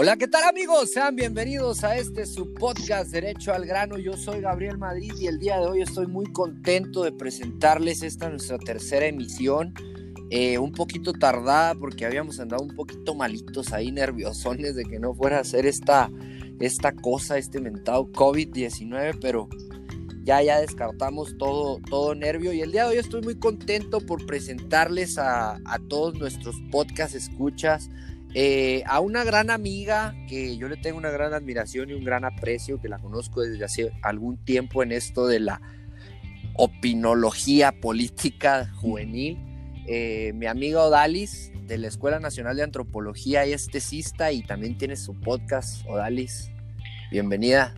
Hola, ¿qué tal amigos? Sean bienvenidos a este su podcast Derecho al Grano. Yo soy Gabriel Madrid y el día de hoy estoy muy contento de presentarles esta nuestra tercera emisión. Eh, un poquito tardada porque habíamos andado un poquito malitos ahí, nerviosones de que no fuera a hacer esta, esta cosa, este mentado COVID-19, pero ya, ya descartamos todo, todo nervio y el día de hoy estoy muy contento por presentarles a, a todos nuestros podcast escuchas, eh, a una gran amiga que yo le tengo una gran admiración y un gran aprecio, que la conozco desde hace algún tiempo en esto de la opinología política juvenil. Eh, mi amiga Odalis de la Escuela Nacional de Antropología es tesista y también tiene su podcast. Odalis, bienvenida.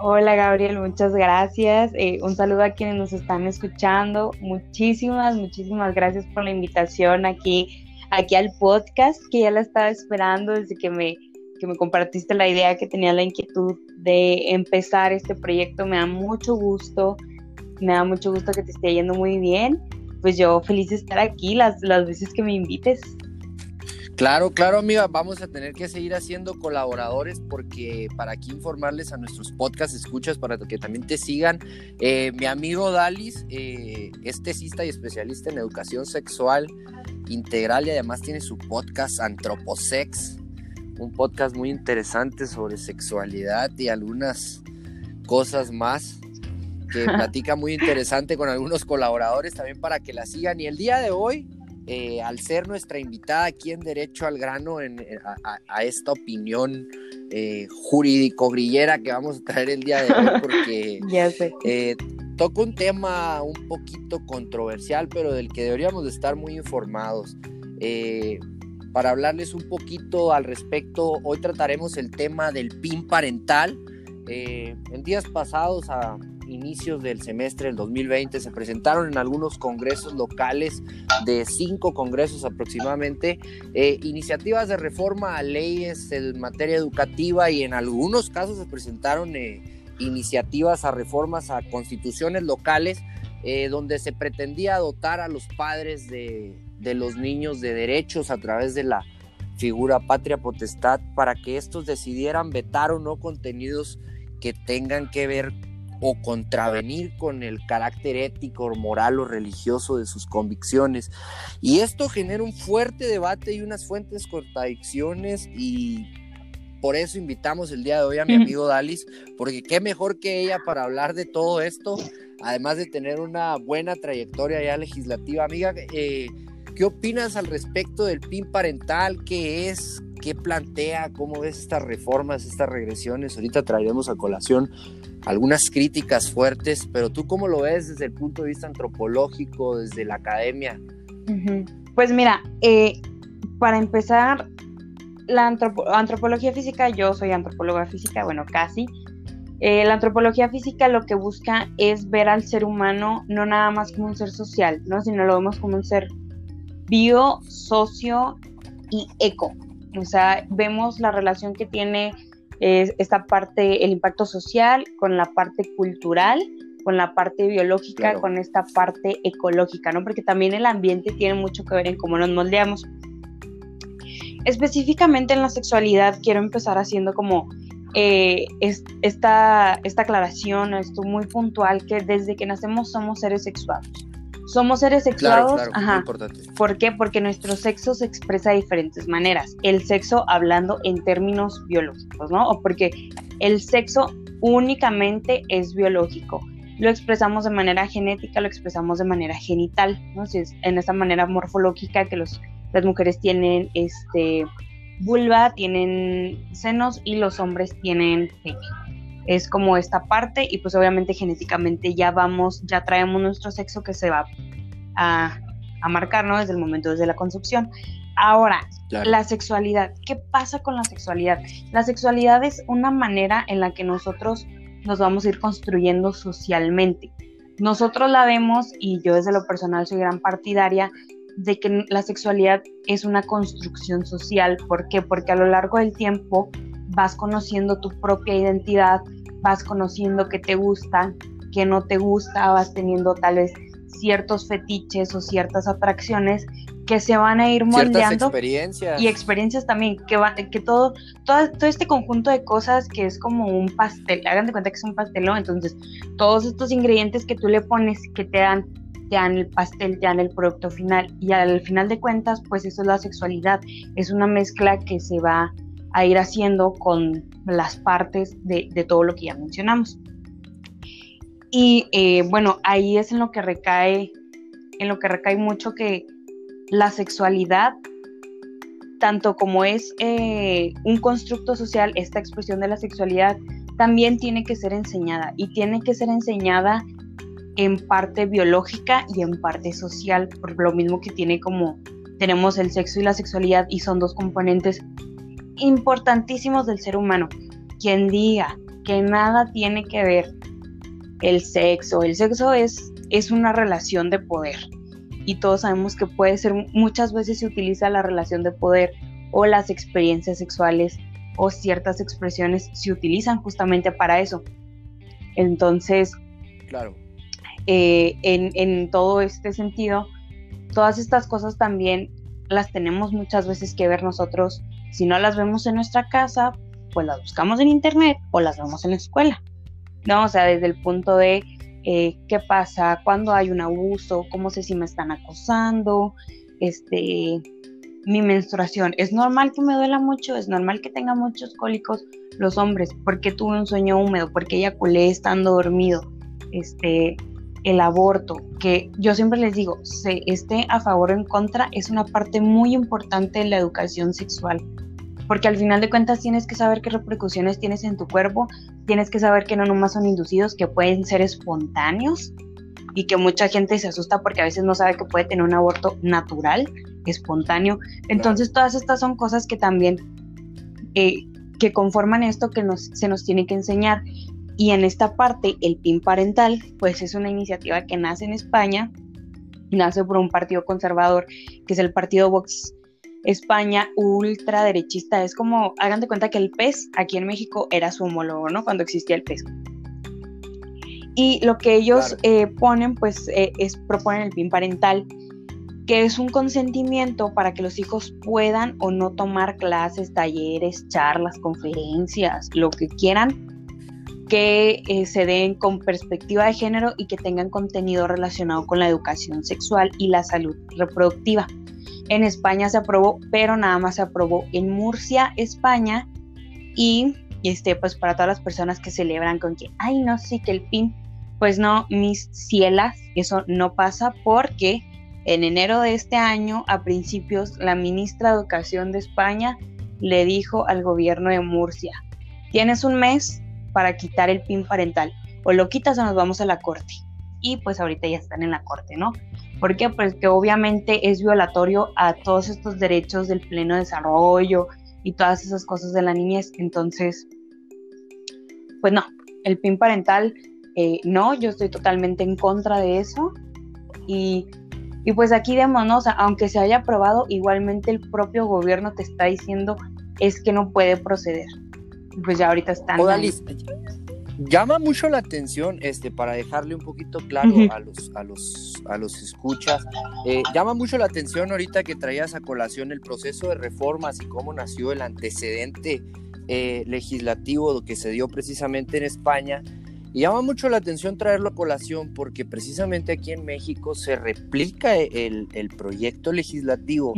Hola Gabriel, muchas gracias. Eh, un saludo a quienes nos están escuchando. Muchísimas, muchísimas gracias por la invitación aquí aquí al podcast, que ya la estaba esperando desde que me, que me compartiste la idea, que tenía la inquietud de empezar este proyecto. Me da mucho gusto, me da mucho gusto que te esté yendo muy bien. Pues yo feliz de estar aquí las, las veces que me invites. Claro, claro, amiga, vamos a tener que seguir haciendo colaboradores porque para aquí informarles a nuestros podcast escuchas para que también te sigan. Eh, mi amigo Dalis eh, es tesista y especialista en educación sexual integral y además tiene su podcast Antroposex, un podcast muy interesante sobre sexualidad y algunas cosas más que platica muy interesante con algunos colaboradores también para que la sigan. Y el día de hoy, eh, al ser nuestra invitada aquí en Derecho al Grano, en, a, esta opinión eh, jurídico-grillera que vamos a traer el día de hoy, porque ya sé. Eh, toca un tema un poquito controversial, pero del que deberíamos de estar muy informados. Eh, para hablarles un poquito al respecto, hoy trataremos el tema del PIN parental. Eh, en días pasados, a inicios del semestre del 2020, se presentaron en algunos congresos locales, de cinco congresos aproximadamente, eh, iniciativas de reforma a leyes en materia educativa y en algunos casos se presentaron iniciativas a reformas a constituciones locales eh, donde se pretendía dotar a los padres de, de, los niños de derechos a través de la figura patria potestad para que estos decidieran vetar o no contenidos que tengan que ver o contravenir con el carácter ético, moral o religioso de sus convicciones. Y esto genera un fuerte debate y unas fuentes contradicciones y por eso invitamos el día de hoy a mi amigo Dalis, porque qué mejor que ella para hablar de todo esto, además de tener una buena trayectoria ya legislativa. Amiga, eh, ¿qué opinas al respecto del PIN parental? ¿Qué es? ¿Qué plantea? ¿Cómo ves estas reformas, estas regresiones? Ahorita traeremos a colación algunas críticas fuertes, pero tú cómo lo ves desde el punto de vista antropológico, desde la academia? Pues mira, eh, para empezar, la antropología física, yo soy antropóloga física, bueno, casi. Eh, la antropología física lo que busca es ver al ser humano no nada más como un ser social, ¿no? sino lo vemos como un ser bio, socio y eco. O sea, vemos la relación que tiene eh, esta parte, el impacto social con la parte cultural, con la parte biológica, con esta parte ecológica, ¿no? Porque también el ambiente tiene mucho que ver en cómo nos moldeamos. Específicamente en la sexualidad quiero empezar haciendo como eh, esta, esta aclaración, esto muy puntual, que desde que nacemos somos seres sexuados. Somos seres sexuados, ajá. ¿Por qué? Porque nuestro sexo se expresa de diferentes maneras. El sexo hablando en términos biológicos, ¿no? O porque el sexo únicamente es biológico. Lo expresamos de manera genética, lo expresamos de manera genital, ¿no? Si es en esa manera morfológica que los las mujeres tienen este vulva, tienen senos y los hombres tienen pene. Es como esta parte y pues obviamente genéticamente ya vamos, ya traemos nuestro sexo que se va a, a marcar, ¿no? Desde el momento, desde la concepción. Ahora, la sexualidad. ¿Qué pasa con la sexualidad? La sexualidad es una manera en la que nosotros nos vamos a ir construyendo socialmente. Nosotros la vemos, y yo desde lo personal soy gran partidaria, de que la sexualidad es una construcción social. ¿Por qué? Porque a lo largo del tiempo vas conociendo tu propia identidad, vas conociendo qué te gusta, qué no te gusta, vas teniendo tal vez ciertos fetiches o ciertas atracciones que se van a ir moldeando. experiencias. Y experiencias también, que, va, que todo, todo, todo este conjunto de cosas que es como un pastel, hagan de cuenta que es un pastelón, entonces todos estos ingredientes que tú le pones, que te dan, te dan el pastel, te dan el producto final, y al final de cuentas, pues eso es la sexualidad, es una mezcla que se va a ir haciendo con las partes de, de todo lo que ya mencionamos. Y eh, bueno, ahí es en lo que recae, en lo que recae mucho que la sexualidad, tanto como es eh, un constructo social, esta expresión de la sexualidad, también tiene que ser enseñada y tiene que ser enseñada en parte biológica y en parte social, por lo mismo que tiene como tenemos el sexo y la sexualidad y son dos componentes importantísimos del ser humano. Quien diga que nada tiene que ver el sexo. El sexo es, es una relación de poder y todos sabemos que puede ser, muchas veces se utiliza la relación de poder o las experiencias sexuales o ciertas expresiones se utilizan justamente para eso. Entonces, claro. Eh, en, en todo este sentido, todas estas cosas también las tenemos muchas veces que ver nosotros. Si no las vemos en nuestra casa, pues las buscamos en internet o las vemos en la escuela. ¿no? O sea, desde el punto de eh, qué pasa cuando hay un abuso, cómo sé si me están acosando, este, mi menstruación. ¿Es normal que me duela mucho? ¿Es normal que tenga muchos cólicos los hombres? ¿Por qué tuve un sueño húmedo? ¿Por qué eyaculé estando dormido? Este, el aborto, que yo siempre les digo, se esté a favor o en contra, es una parte muy importante de la educación sexual porque al final de cuentas tienes que saber qué repercusiones tienes en tu cuerpo, tienes que saber que no nomás son inducidos, que pueden ser espontáneos y que mucha gente se asusta porque a veces no sabe que puede tener un aborto natural, espontáneo. Entonces todas estas son cosas que también eh, que conforman esto que nos, se nos tiene que enseñar. Y en esta parte, el PIN parental, pues es una iniciativa que nace en España, nace por un partido conservador, que es el partido Vox España ultraderechista. Es como, hagan de cuenta que el PES aquí en México era su homólogo, ¿no? Cuando existía el PES. Y lo que ellos eh, ponen, pues, eh, es proponen el PIN parental, que es un consentimiento para que los hijos puedan o no tomar clases, talleres, charlas, conferencias, lo que quieran, que eh, se den con perspectiva de género y que tengan contenido relacionado con la educación sexual y la salud reproductiva. En España se aprobó, pero nada más se aprobó en Murcia, España. Y, este, pues para todas las personas que celebran con que, ay, no, sí, que el PIN, pues no, mis cielas, eso no pasa porque en enero de este año, a principios, la ministra de Educación de España le dijo al gobierno de Murcia, tienes un mes para quitar el PIN parental, o lo quitas o nos vamos a la corte. Y pues ahorita ya están en la corte, ¿no? ¿Por qué? Pues que obviamente es violatorio a todos estos derechos del pleno desarrollo y todas esas cosas de la niñez. Entonces, pues no, el PIN parental, eh, no, yo estoy totalmente en contra de eso. Y, pues aquí sea, aunque se haya aprobado, igualmente el propio gobierno te está diciendo es que no puede proceder. Pues ya ahorita están llama mucho la atención, este, para dejarle un poquito claro a los, a los, a los escuchas, eh, llama mucho la atención ahorita que traías a colación el proceso de reformas y cómo nació el antecedente eh, legislativo que se dio precisamente en España y llama mucho la atención traerlo a colación porque precisamente aquí en México se replica el, proyecto legislativo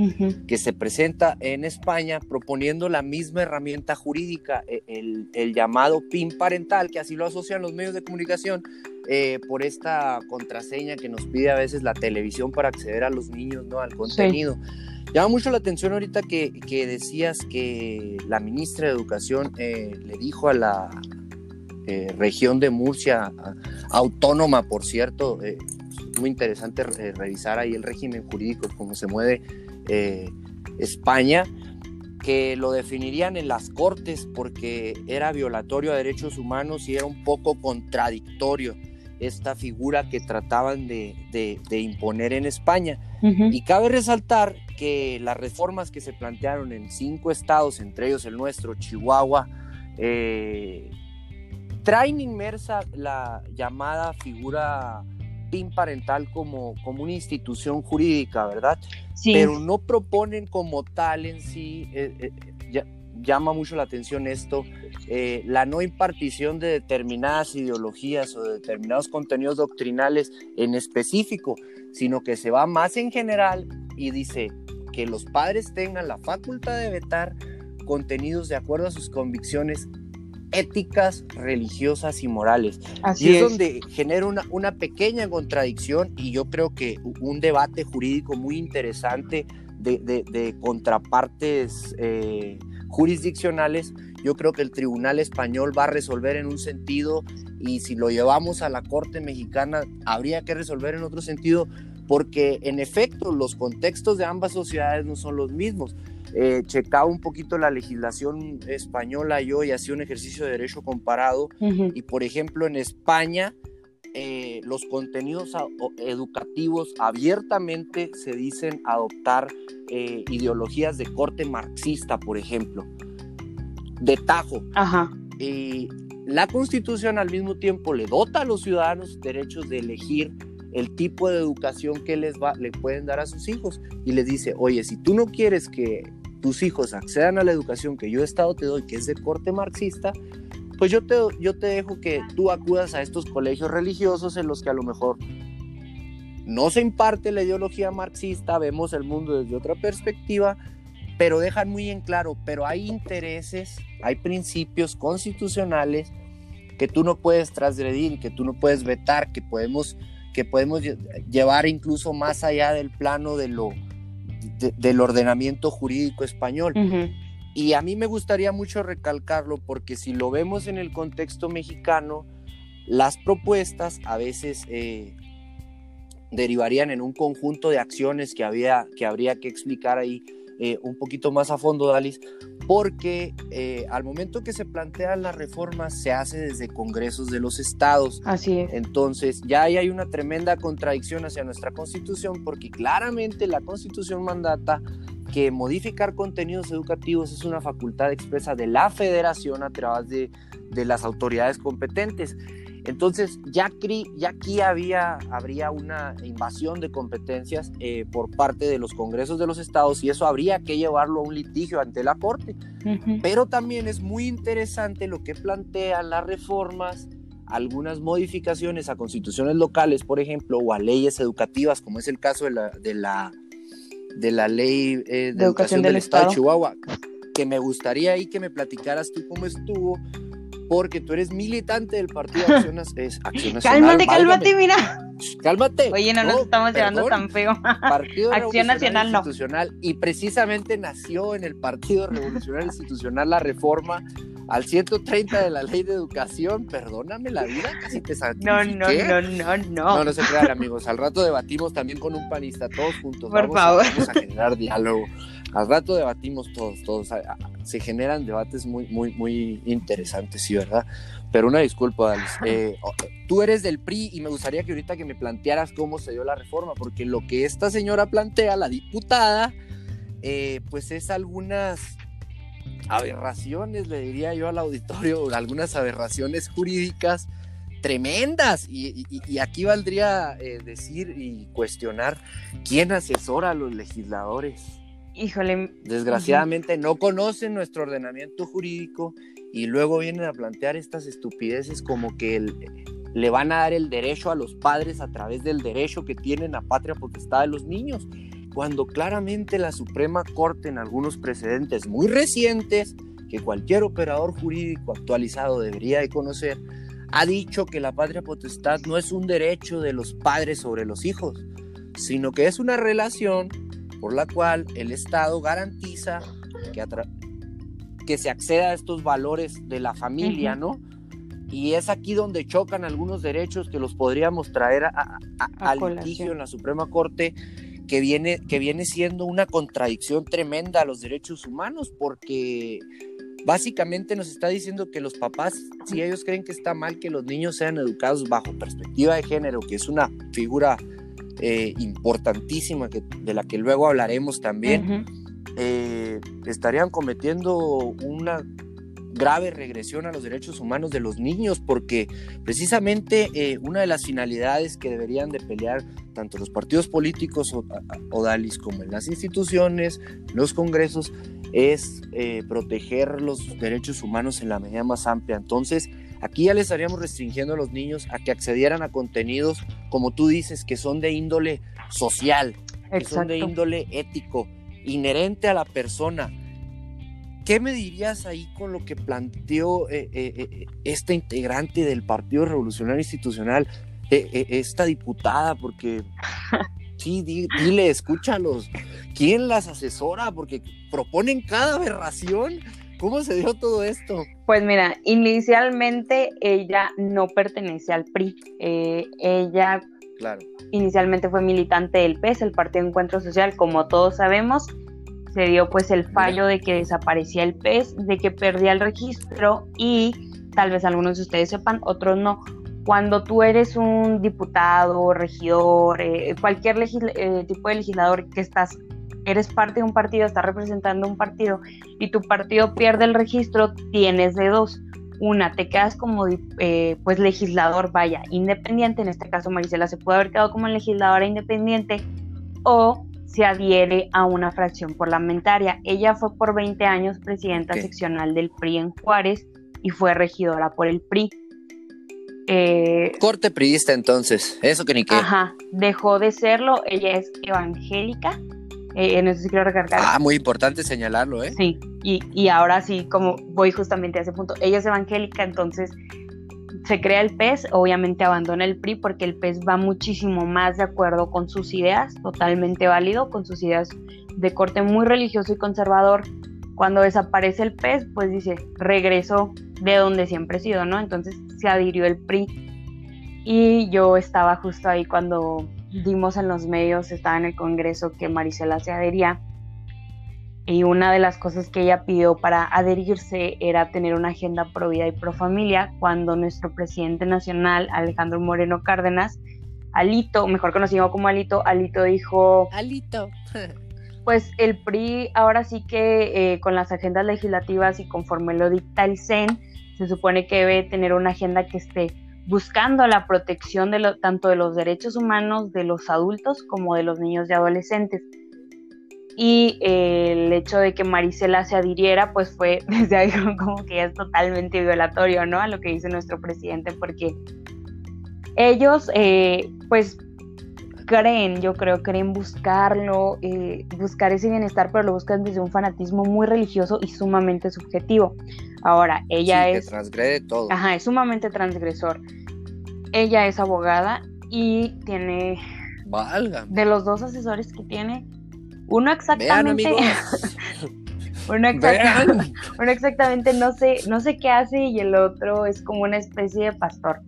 que se presenta en España proponiendo la misma herramienta jurídica, e, el, llamado PIN parental, que así lo asocian los medios de comunicación eh, por esta contraseña que nos pide a veces la televisión para acceder a los niños, ¿no? Al contenido. Llama mucho la atención ahorita que, decías que la ministra de Educación eh, le dijo a la, eh, región de Murcia, autónoma, por cierto. Eh, muy interesante eh, revisar ahí el régimen jurídico, cómo se mueve España, que lo definirían en las cortes porque era violatorio a derechos humanos y era un poco contradictorio esta figura que trataban de, imponer en España. Y cabe resaltar que las reformas que se plantearon en cinco estados, entre ellos el nuestro, Chihuahua, traen inmersa la llamada figura PIN parental como, como una institución jurídica, ¿verdad? Sí. Pero no proponen como tal en sí, eh, eh, llama mucho la atención esto, eh, la no impartición de determinadas ideologías o de determinados contenidos doctrinales en específico, sino que se va más en general y dice que los padres tengan la facultad de vetar contenidos de acuerdo a sus convicciones éticas, religiosas y morales. Así y es, donde genera una, una, pequeña contradicción y yo creo que un debate jurídico muy interesante de, de, contrapartes eh, jurisdiccionales, yo creo que el Tribunal Español va a resolver en un sentido y si lo llevamos a la Corte Mexicana habría que resolver en otro sentido porque en efecto los contextos de ambas sociedades no son los mismos. Eh, checaba un poquito la legislación española yo y hacía un ejercicio de derecho comparado y por ejemplo en España eh, los contenidos educativos abiertamente se dicen adoptar eh, ideologías de corte marxista, por ejemplo, de tajo. Ajá. la constitución al mismo tiempo le dota a los ciudadanos derechos de elegir el tipo de educación que les va, le pueden dar a sus hijos y les dice, oye, si tú no quieres que tus hijos accedan a la educación que yo Estado te doy, que es de corte marxista, pues yo te, yo te dejo que tú acudas a estos colegios religiosos en los que a lo mejor no se imparte la ideología marxista, vemos el mundo desde otra perspectiva, pero dejan muy en claro, pero hay intereses, hay principios constitucionales que tú no puedes transgredir, que tú no puedes vetar, que podemos, que podemos llevar incluso más allá del plano de lo, del ordenamiento jurídico español. Y a mí me gustaría mucho recalcarlo porque si lo vemos en el contexto mexicano, las propuestas a veces eh, derivarían en un conjunto de acciones que, había, que habría que explicar ahí eh, un poquito más a fondo, Dalis, porque eh, al momento que se plantean las reformas se hace desde congresos de los estados. Así es. Entonces ya ahí hay una tremenda contradicción hacia nuestra constitución porque claramente la constitución mandata que modificar contenidos educativos es una facultad expresa de la federación a través de, de las autoridades competentes. Entonces, ya, aquí había, habría una invasión de competencias eh, por parte de los congresos de los estados y eso habría que llevarlo a un litigio ante la Corte. Pero también es muy interesante lo que plantean las reformas, algunas modificaciones a constituciones locales, por ejemplo, o a leyes educativas, como es el caso de la, de la de la ley eh, de, educación, del, Estado. de Chihuahua, que me gustaría ahí que me platicaras tú cómo estuvo, porque tú eres militante del Partido Acción, es, Acción Nacional. Cálmate, cálmate, mira. Cálmate. Oye, no, nos estamos llevando tan feo. Partido Acción Nacional Institucional, Y precisamente nació en el Partido Revolucionario Institucional la reforma al 130 de la ley de educación, perdóname la vida, casi te No, no, no, no, no. No, no se crean, amigos. Al rato debatimos también con un panista, todos juntos. Por favor. vamos a generar diálogo. Al rato debatimos todos, todos. Se generan debates muy, muy, muy interesantes, sí, ¿verdad? Pero una disculpa, Alice. Eh, tú eres del PRI y me gustaría que ahorita que me plantearas cómo se dio la reforma, porque lo que esta señora plantea, la diputada, eh, pues es algunas aberraciones, le diría yo al auditorio, algunas aberraciones jurídicas tremendas. Y, aquí valdría eh, decir y cuestionar quién asesora a los legisladores. Híjole. Desgraciadamente no conocen nuestro ordenamiento jurídico y luego vienen a plantear estas estupideces como que le van a dar el derecho a los padres a través del derecho que tienen a patria potestad de los niños cuando claramente la Suprema Corte en algunos precedentes muy recientes, que cualquier operador jurídico actualizado debería de conocer, ha dicho que la patria potestad no es un derecho de los padres sobre los hijos, sino que es una relación por la cual el Estado garantiza que, que se acceda a estos valores de la familia, ¿no? Y es aquí donde chocan algunos derechos que los podríamos traer a, al litigio en la Suprema Corte que viene, que viene siendo una contradicción tremenda a los derechos humanos, porque básicamente nos está diciendo que los papás, si ellos creen que está mal que los niños sean educados bajo perspectiva de género, que es una figura eh, importantísima que, de la que luego hablaremos también, eh, estarían cometiendo una grave regresión a los derechos humanos de los niños, porque precisamente eh, una de las finalidades que deberían de pelear tanto los partidos políticos o, DALIS como en las instituciones, los congresos, es eh, proteger los derechos humanos en la medida más amplia. Entonces, aquí ya les estaríamos restringiendo a los niños a que accedieran a contenidos, como tú dices, que son de índole social, que son de índole ético, inherente a la persona ¿Qué me dirías ahí con lo que planteó eh, eh, eh, esta integrante del Partido Revolucionario Institucional, esta diputada? Porque sí, dile, escúchalos. ¿Quién las asesora? Porque proponen cada aberración. ¿Cómo se dio todo esto? Pues mira, inicialmente ella no pertenecía al PRI. ella claro. inicialmente fue militante del PES, el Partido Encuentro Social, como todos sabemos se dio pues el fallo de que desaparecía el pez, de que perdía el registro y tal vez algunos de ustedes sepan, otros no. Cuando tú eres un diputado, regidor, eh, cualquier eh, tipo de legislador que estás, eres parte de un partido, estás representando un partido y tu partido pierde el registro, tienes de dos. Una, te quedas como eh, pues legislador, vaya, independiente, en este caso Marisela se puede haber quedado como legisladora independiente, o se adhiere a una fracción parlamentaria. Ella fue por 20 años presidenta seccional del PRI en Juárez y fue regidora por el PRI. Eh, Corte priista entonces, eso que ni qué. Ajá, dejó de serlo, ella es evangélica, eh, en eso sí quiero recargar. Ah, muy importante señalarlo, ¿eh? Sí, y, y ahora sí, como voy justamente a ese punto, ella es evangélica, entonces se crea el PES, obviamente abandona el PRI porque el PES va muchísimo más de acuerdo con sus ideas, totalmente válido, con sus ideas de corte muy religioso y conservador. Cuando desaparece el PES, pues dice, regreso de donde siempre he sido, ¿no? Entonces se adhirió el PRI. Y yo estaba justo ahí cuando dimos en los medios, estaba en el Congreso que Marisela se adhería y una de las cosas que ella pidió para adherirse era tener una agenda pro vida y pro familia, cuando nuestro presidente nacional, Alejandro Moreno Cárdenas, Alito, mejor conocido como Alito, Alito dijo... Alito. pues el PRI ahora sí que eh, con las agendas legislativas y conforme lo dicta el CEN, se supone que debe tener una agenda que esté buscando la protección de tanto de los derechos humanos de los adultos como de los niños y adolescentes y eh, el hecho de que Marisela se adhiriera, pues fue desde ahí como que es totalmente violatorio, ¿no? A lo que dice nuestro presidente, porque ellos, eh, pues, creen, yo creo, creen buscarlo, eh, buscar ese bienestar, pero lo buscan desde un fanatismo muy religioso y sumamente subjetivo. Ahora, ella es... Que transgrede todo. Ajá, es sumamente transgresor. Ella es abogada y tiene... Valga. De los dos asesores que tiene, uno exactamente. uno, exactamente uno exactamente no sé, no sé qué hace y el otro es como una especie de pastor.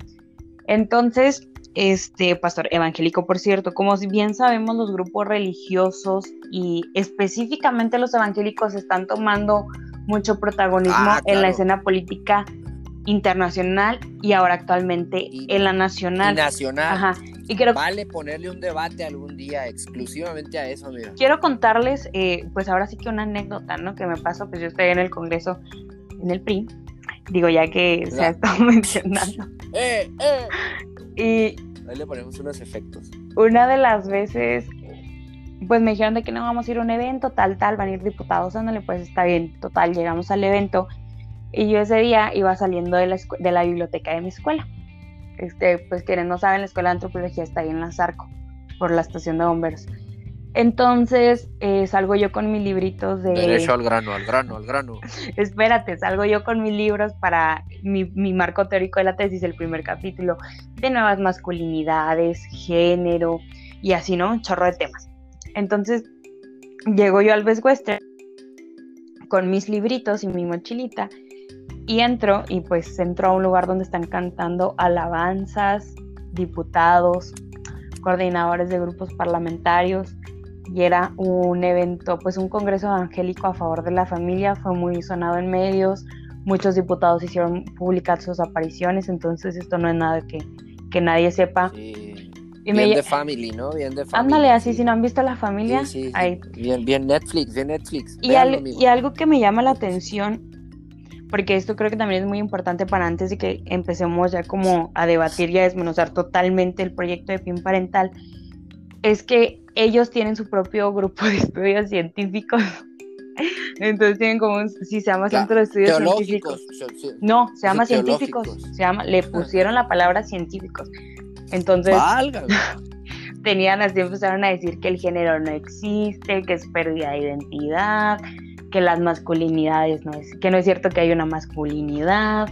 Entonces, este pastor evangélico, por cierto, como bien sabemos, los grupos religiosos y específicamente los evangélicos están tomando mucho protagonismo ah, en la escena política internacional y ahora actualmente en la nacional. nacional. Ajá. Y quiero, vale ponerle un debate algún día exclusivamente a eso, mira. Quiero contarles, eh, pues ahora sí que una anécdota, ¿no? Que me pasó, pues yo estoy en el Congreso, en el PRI, digo ya que se ha estado mencionando. ¡Eh, eh! Y... Ahí le ponemos unos efectos. Una de las veces, pues me dijeron de que no vamos a ir a un evento, tal, tal, van a ir diputados, ándale, pues está bien, total, llegamos al evento y yo ese día iba saliendo de la, de la biblioteca de mi escuela. Este, pues quienes no saben, la escuela de antropología está ahí en la Zarco, por la estación de bomberos. Entonces eh, salgo yo con mis libritos de... Derecho al grano, al grano, al grano. Espérate, salgo yo con mis libros para mi, mi, marco teórico de la tesis, el primer capítulo, de nuevas masculinidades, género y así, ¿no? Un chorro de temas. Entonces llego yo al Best Western con mis libritos y mi mochilita y entro y pues entro a un lugar donde están cantando alabanzas, diputados, coordinadores de grupos parlamentarios y era un evento, pues un congreso evangélico a favor de la familia, fue muy sonado en medios, muchos diputados hicieron públicas sus apariciones, entonces esto no es nada que, que nadie sepa. Sí. bien de family, ¿no? Bien de family. Ándale, así, si no han visto la familia. Sí, Bien, bien Netflix, bien Netflix. Y, y algo que me llama la atención porque esto creo que también es muy importante para antes de que empecemos ya como a debatir y a desmenuzar totalmente el proyecto de PIN parental, es que ellos tienen su propio grupo de estudios científicos. Entonces tienen como un, sí, se llama Centro de Estudios Científicos. No, se llama científicos. Se llama, le pusieron la palabra científicos. Entonces, tenían así, empezaron a decir que el género no existe, que es pérdida de identidad, que las masculinidades no es, que no es cierto que hay una masculinidad,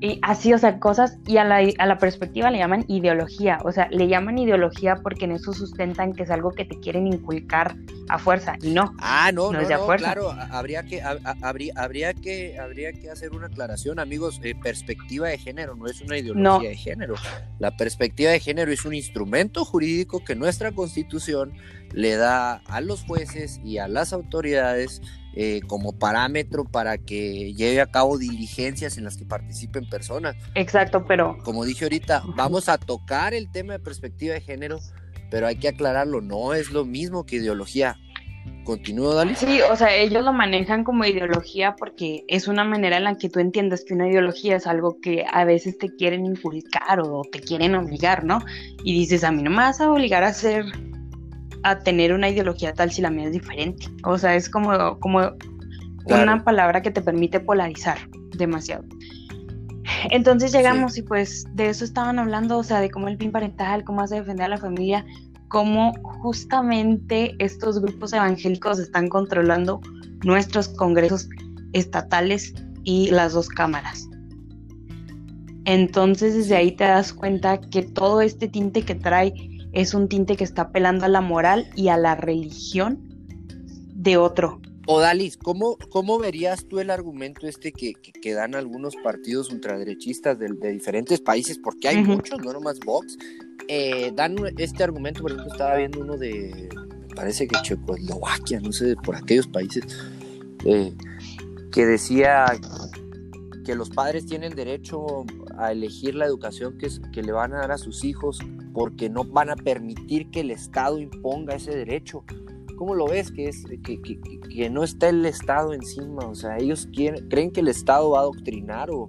y así, o sea, cosas, y a la, a la perspectiva le llaman ideología, o sea, le llaman ideología porque en eso sustentan que es algo que te quieren inculcar a fuerza, y no. Ah, no, no, no, claro, habría que, habría, habría, que, habría que hacer una aclaración, amigos, eh, perspectiva de género no es una ideología de género, la perspectiva de género es un instrumento jurídico que nuestra constitución le da a los jueces y a las autoridades eh, como parámetro para que lleve a cabo diligencias en las que participen personas. Exacto, pero... Como dije ahorita, vamos a tocar el tema de perspectiva de género, pero hay que aclararlo, no es lo mismo que ideología. Continúo, Dali. Sí, o sea, ellos lo manejan como ideología porque es una manera en la que tú entiendes que una ideología es algo que a veces te quieren inculcar o te quieren obligar, ¿no? Y dices, a mí no me vas a obligar a ser a tener una ideología tal si la mía es diferente. O sea, es como, como una palabra que te permite polarizar demasiado. Entonces llegamos y pues de eso estaban hablando, o sea, de cómo el PIN parental, cómo hace defender a la familia, cómo justamente estos grupos evangélicos están controlando nuestros congresos estatales y las dos cámaras. Entonces desde ahí te das cuenta que todo este tinte que trae es un tinte que está apelando a la moral y a la religión de otro. Odalis, ¿cómo, ¿cómo verías tú el argumento este que, que, dan algunos partidos ultraderechistas de, diferentes países? Porque hay muchos, no nomás Vox. Eh, dan este argumento, por ejemplo, estaba viendo uno de, me parece que Checoslovaquia, no sé, por aquellos países, eh, que decía que los padres tienen derecho a elegir la educación que, que le van a dar a sus hijos porque no van a permitir que el Estado imponga ese derecho. ¿Cómo lo ves? Que, es, que, que, no está el Estado encima, o sea, ellos quieren, creen que el Estado va a adoctrinar o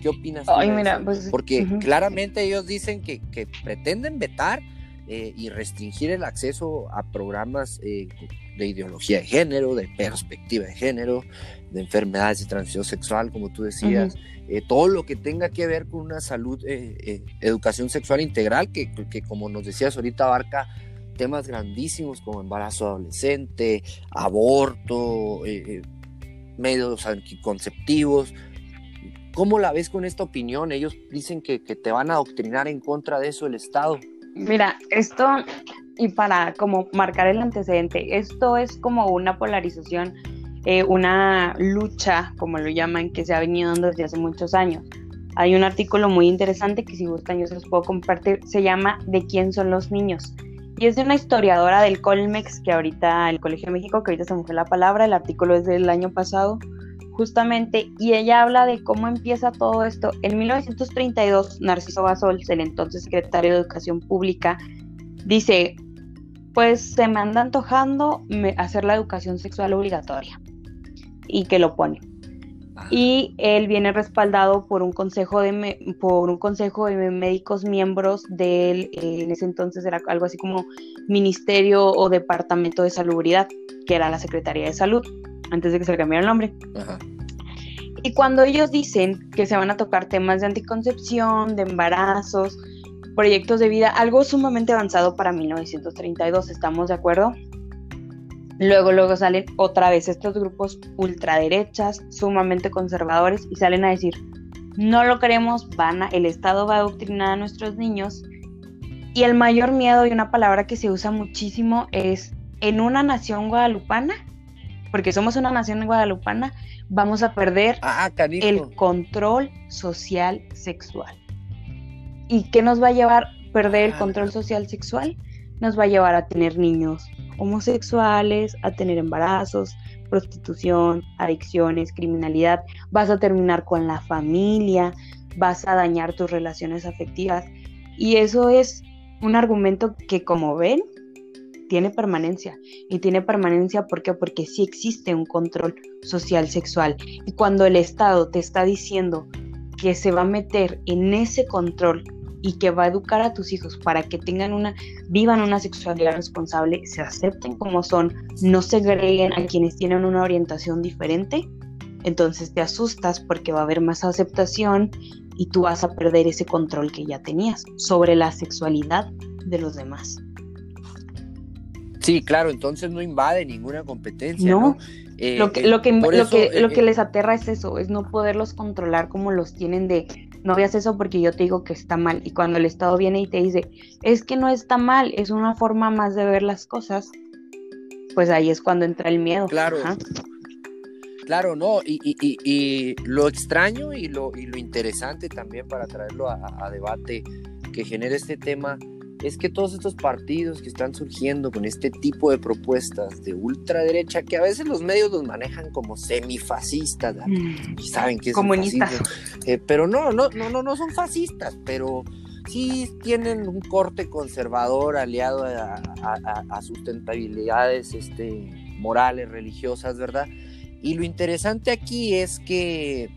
qué opinas? Ay, mira, pues, porque claramente ellos dicen que, pretenden vetar eh, y restringir el acceso a programas eh, de ideología de género, de perspectiva de género, de enfermedades de transmisión sexual, como tú decías, eh, todo lo que tenga que ver con una salud, eh, eh, educación sexual integral, que, que, como nos decías ahorita abarca temas grandísimos como embarazo adolescente, aborto, medios anticonceptivos. ¿Cómo la ves con esta opinión? Ellos dicen que, que te van a adoctrinar en contra de eso el Estado. Mira, esto, y para como marcar el antecedente, esto es como una polarización eh, una lucha, como lo llaman, que se ha venido dando desde hace muchos años. Hay un artículo muy interesante que si gustan yo se los puedo compartir, se llama ¿De quién son los niños? Y es de una historiadora del Colmex, que ahorita, el Colegio de México, que ahorita se me fue la palabra, el artículo es del año pasado, justamente, y ella habla de cómo empieza todo esto. En 1932, Narciso Basol, el entonces secretario de Educación Pública, dice, pues se me anda antojando hacer la educación sexual obligatoria y que lo pone. Ah. Y él viene respaldado por un consejo de por un consejo de médicos miembros del eh, en ese entonces era algo así como ministerio o departamento de salubridad, que era la Secretaría de Salud, antes de que se le cambiara el nombre. Y cuando ellos dicen que se van a tocar temas de anticoncepción, de embarazos, proyectos de vida, algo sumamente avanzado para 1932, ¿estamos de acuerdo? Luego, luego salen otra vez estos grupos ultraderechas, sumamente conservadores, y salen a decir, no lo queremos, van el Estado va a adoctrinar a nuestros niños. Y el mayor miedo y una palabra que se usa muchísimo es, en una nación guadalupana, porque somos una nación guadalupana, vamos a perder ah, el control social sexual. ¿Y qué nos va a llevar a perder el ah, control social sexual? Nos va a llevar a tener niños homosexuales, a tener embarazos, prostitución, adicciones, criminalidad, vas a terminar con la familia, vas a dañar tus relaciones afectivas. Y eso es un argumento que como ven, tiene permanencia. Y tiene permanencia porque sí existe un control social sexual. Y cuando el Estado te está diciendo que se va a meter en ese control y que va a educar a tus hijos para que tengan una, vivan una sexualidad responsable, se acepten como son, no segreguen a quienes tienen una orientación diferente, entonces te asustas porque va a haber más aceptación y tú vas a perder ese control que ya tenías sobre la sexualidad de los demás. Sí, claro, entonces no invade ninguna competencia. No, eh, lo, que, lo, que, lo, que, lo que les aterra es eso, es no poderlos controlar como los tienen de no veas eso porque yo te digo que está mal. Y cuando el Estado viene y te dice, es que no está mal, es una forma más de ver las cosas, pues ahí es cuando entra el miedo. Claro. Claro, no, y, y, y, lo extraño y lo, y lo interesante también para traerlo a, a debate que genera este tema es que todos estos partidos que están surgiendo con este tipo de propuestas de ultraderecha, que a veces los medios los manejan como semifascistas, mm. y saben que es Comunistas. Eh, pero no, no, no, no, no son fascistas, pero sí tienen un corte conservador aliado a, sustentabilidades este, morales, religiosas, ¿verdad? Y lo interesante aquí es que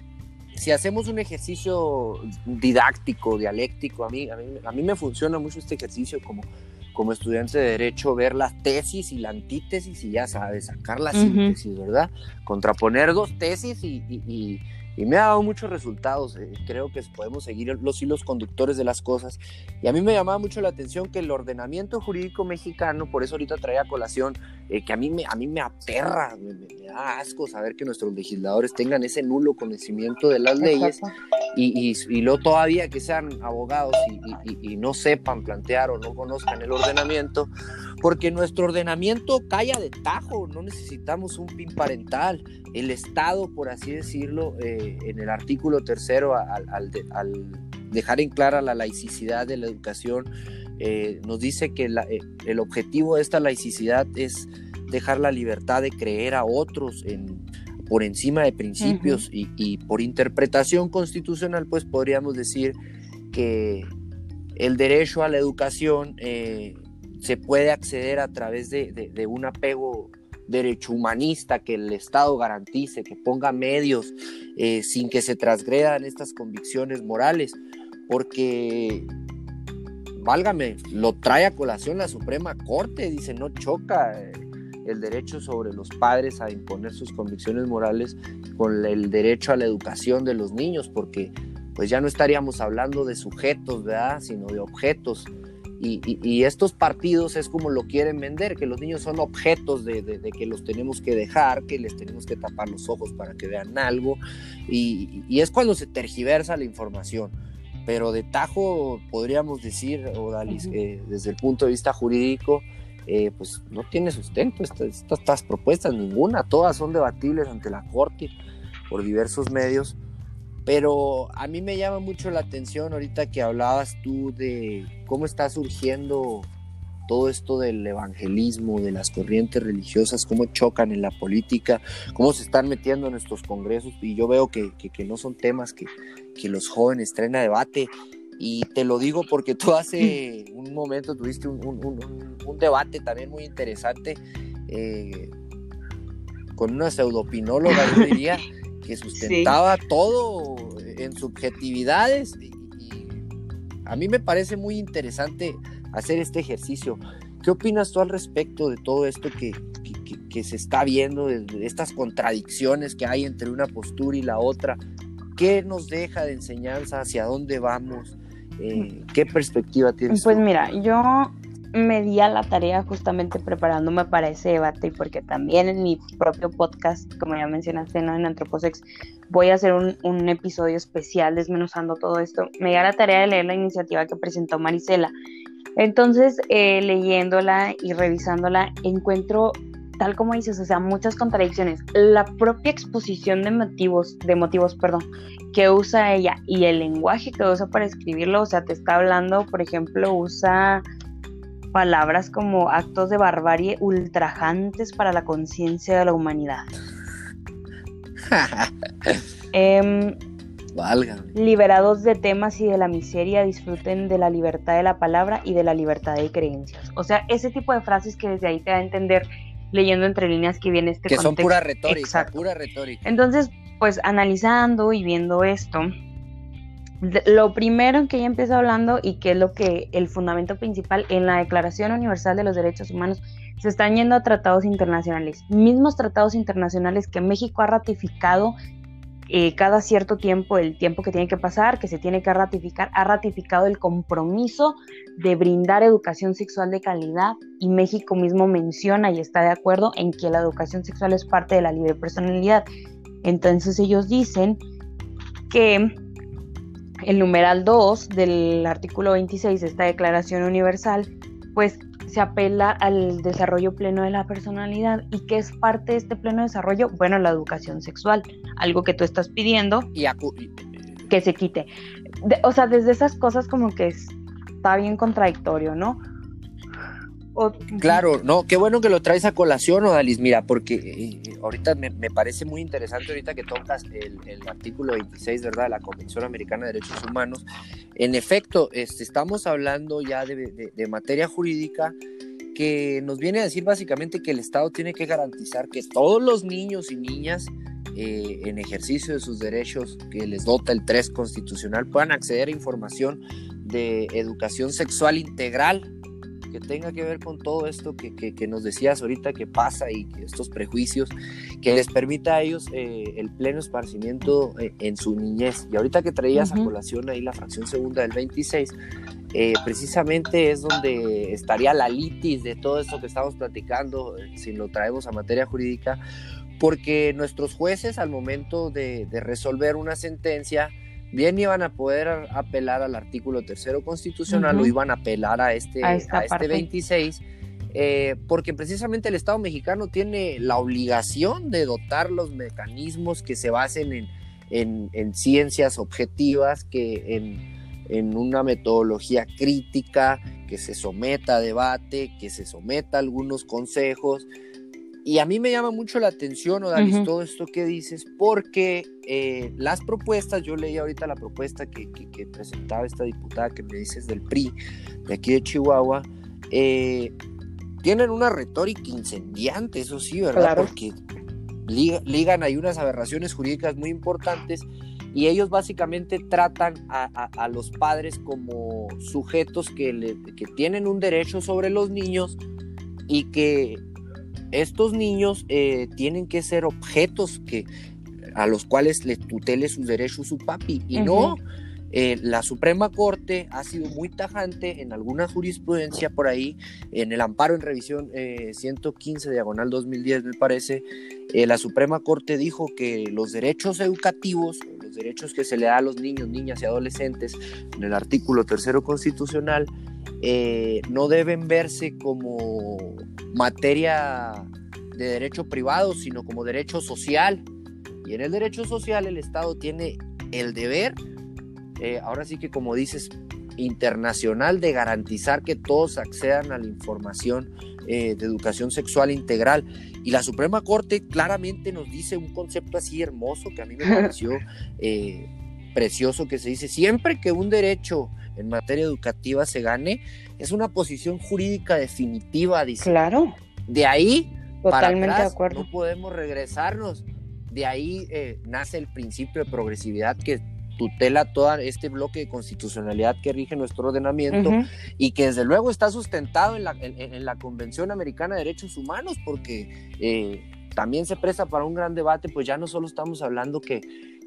si hacemos un ejercicio didáctico, dialéctico, a mí, a mí, me funciona mucho este ejercicio como, como estudiante de derecho, ver la tesis y la antítesis y ya sabes, sacar la síntesis, ¿verdad? Contraponer dos tesis y y me ha dado muchos resultados. Eh, creo que podemos seguir los hilos conductores de las cosas. Y a mí me llamaba mucho la atención que el ordenamiento jurídico mexicano, por eso ahorita traía colación, eh, que a mí me, a mí me aterra, me, da asco saber que nuestros legisladores tengan ese nulo conocimiento de las leyes y, y, y luego todavía que sean abogados y, y no sepan plantear o no conozcan el ordenamiento, porque nuestro ordenamiento calla de tajo, no necesitamos un PIN parental. El Estado, por así decirlo, eh, en el artículo tercero, al, dejar en clara la laicidad de la educación, eh, nos dice que eh, el objetivo de esta laicidad es dejar la libertad de creer a otros en, por encima de principios y, por interpretación constitucional, pues podríamos decir que el derecho a la educación eh, se puede acceder a través de un apego derecho humanista, que el Estado garantice, que ponga medios eh, sin que se transgredan estas convicciones morales, porque, válgame, lo trae a colación la Suprema Corte, dice, no choca eh, el derecho sobre los padres a imponer sus convicciones morales con el derecho a la educación de los niños, porque pues ya no estaríamos hablando de sujetos, ¿verdad? Sino de objetos y, estos partidos es como lo quieren vender, que los niños son objetos de, que los tenemos que dejar, que les tenemos que tapar los ojos para que vean algo, y, es cuando se tergiversa la información. Pero de tajo podríamos decir, Odalis, eh, desde el punto de vista jurídico, eh, pues no tiene sustento estas, estas propuestas, ninguna, todas son debatibles ante la Corte por diversos medios pero a mí me llama mucho la atención ahorita que hablabas tú de cómo está surgiendo todo esto del evangelismo, de las corrientes religiosas, cómo chocan en la política, cómo se están metiendo en nuestros congresos. Y yo veo que, no son temas que, los jóvenes traen a debate. Y te lo digo porque tú hace un momento tuviste un, debate también muy interesante eh, con una pseudopinóloga, yo diría que sustentaba todo en subjetividades y, a mí me parece muy interesante hacer este ejercicio. ¿Qué opinas tú al respecto de todo esto que, que, se está viendo, de, estas contradicciones que hay entre una postura y la otra? ¿Qué nos deja de enseñanza? ¿Hacia dónde vamos? Eh, ¿Qué perspectiva tienes? Pues mira, yo me di a la tarea justamente preparándome para ese debate y porque también en mi propio podcast, como ya mencionaste, ¿no? en Antroposex, voy a hacer un, episodio especial desmenuzando todo esto. Me di a la tarea de leer la iniciativa que presentó Marisela. Entonces, eh, leyéndola y revisándola, encuentro, tal como dices, o sea, muchas contradicciones. La propia exposición de motivos, de motivos, perdón, que usa ella y el lenguaje que usa para escribirlo, o sea, te está hablando, por ejemplo, usa palabras como actos de barbarie ultrajantes para la conciencia de la humanidad. eh, liberados de temas y de la miseria, disfruten de la libertad de la palabra y de la libertad de creencias. O sea, ese tipo de frases que desde ahí te da a entender leyendo entre líneas que viene este que son pura retórica, pura retórica. Entonces, pues analizando y viendo esto, lo primero que ella empieza hablando y que es lo que el fundamento principal en la Declaración Universal de los Derechos Humanos se están yendo a tratados internacionales, mismos tratados internacionales que México ha ratificado eh, cada cierto tiempo, el tiempo que tiene que pasar, que se tiene que ratificar, ha ratificado el compromiso de brindar educación sexual de calidad y México mismo menciona y está de acuerdo en que la educación sexual es parte de la libre personalidad. Entonces ellos dicen que el numeral 2 del artículo 26 de esta Declaración Universal, pues se apela al desarrollo pleno de la personalidad. ¿Y qué es parte de este pleno desarrollo? Bueno, la educación sexual, algo que tú estás pidiendo y que se quite. o sea, desde esas cosas como que está bien contradictorio, ¿no? Claro, no, qué bueno que lo traes a colación, Odalis, mira, porque eh, ahorita me, parece muy interesante ahorita que tocas el, artículo 26, ¿verdad?, de la Convención Americana de Derechos Humanos. En efecto, este, estamos hablando ya de, materia jurídica que nos viene a decir básicamente que el Estado tiene que garantizar que todos los niños y niñas eh, en ejercicio de sus derechos que les dota el 3 constitucional puedan acceder a información de educación sexual integral que tenga que ver con todo esto que, que, nos decías ahorita que pasa y que estos prejuicios, que les permita a ellos eh, el pleno esparcimiento eh, en su niñez. Y ahorita que traías a colación ahí la fracción segunda del 26, eh, precisamente es donde estaría la litis de todo esto que estamos platicando, si lo traemos a materia jurídica, porque nuestros jueces al momento de, de resolver una sentencia, bien iban a poder apelar al artículo tercero constitucional o iban a apelar a este, a, este 26, eh, porque precisamente el Estado mexicano tiene la obligación de dotar los mecanismos que se basen en, ciencias objetivas, que en, en una metodología crítica, que se someta a debate, que se someta a algunos consejos, y a mí me llama mucho la atención, Odalis, todo esto que dices, porque eh, las propuestas, yo leí ahorita la propuesta que, presentaba esta diputada que me dices del PRI, de aquí de Chihuahua, eh, tienen una retórica incendiante, eso sí, ¿verdad? Porque ligan ahí unas aberraciones jurídicas muy importantes y ellos básicamente tratan a, los padres como sujetos que, que tienen un derecho sobre los niños y que estos niños eh, tienen que ser objetos que, a los cuales les tutele sus derechos su papi y no. Eh, la Suprema Corte ha sido muy tajante en alguna jurisprudencia por ahí, en el amparo en revisión 115 eh, diagonal 2010 me parece, la Suprema Corte dijo que los derechos educativos, los derechos que se le da a los niños, niñas y adolescentes en el artículo tercero constitucional, no deben verse como materia de derecho privado, sino como derecho social. Y en el derecho social el Estado tiene el deber, eh, ahora sí que como dices, internacional de garantizar que todos accedan a la información eh, de educación sexual integral. Y la Suprema Corte claramente nos dice un concepto así hermoso que a mí me pareció eh, precioso, que se dice, siempre que un derecho en materia educativa se gane, es una posición jurídica definitiva, dice. Claro. De ahí, Totalmente para de acuerdo. no podemos regresarnos. De ahí eh, nace el principio de progresividad que tutela todo este bloque de constitucionalidad que rige nuestro ordenamiento y que desde luego está sustentado en la, en, la, Convención Americana de Derechos Humanos porque eh, también se presta para un gran debate, pues ya no solo estamos hablando que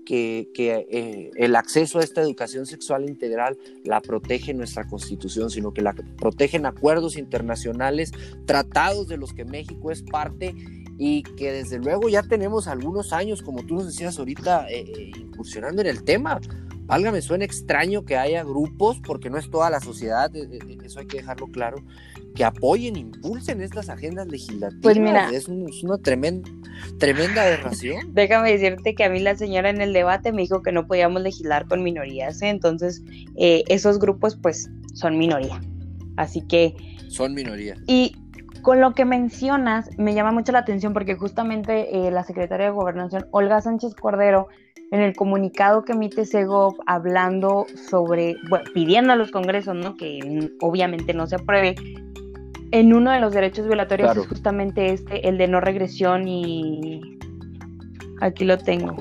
que, eh, el acceso a esta educación sexual integral la protege nuestra constitución, sino que la protegen acuerdos internacionales, tratados de los que México es parte y que desde luego ya tenemos algunos años, como tú nos decías ahorita, eh, eh, incursionando en el tema. Válgame, suena extraño que haya grupos, porque no es toda la sociedad, eso hay que dejarlo claro, que apoyen, impulsen estas agendas legislativas. Pues mira, es, una tremenda, tremenda aberración. Déjame decirte que a mí la señora en el debate me dijo que no podíamos legislar con minorías, ¿eh? entonces eh, esos grupos pues son minoría. Así que... Son minoría. Y con lo que mencionas me llama mucho la atención porque justamente eh, la secretaria de Gobernación, Olga Sánchez Cordero, en el comunicado que emite Segov hablando sobre, bueno, pidiendo a los congresos, ¿no? Que obviamente no se apruebe, en uno de los derechos violatorios es justamente este, el de no regresión y aquí lo tengo.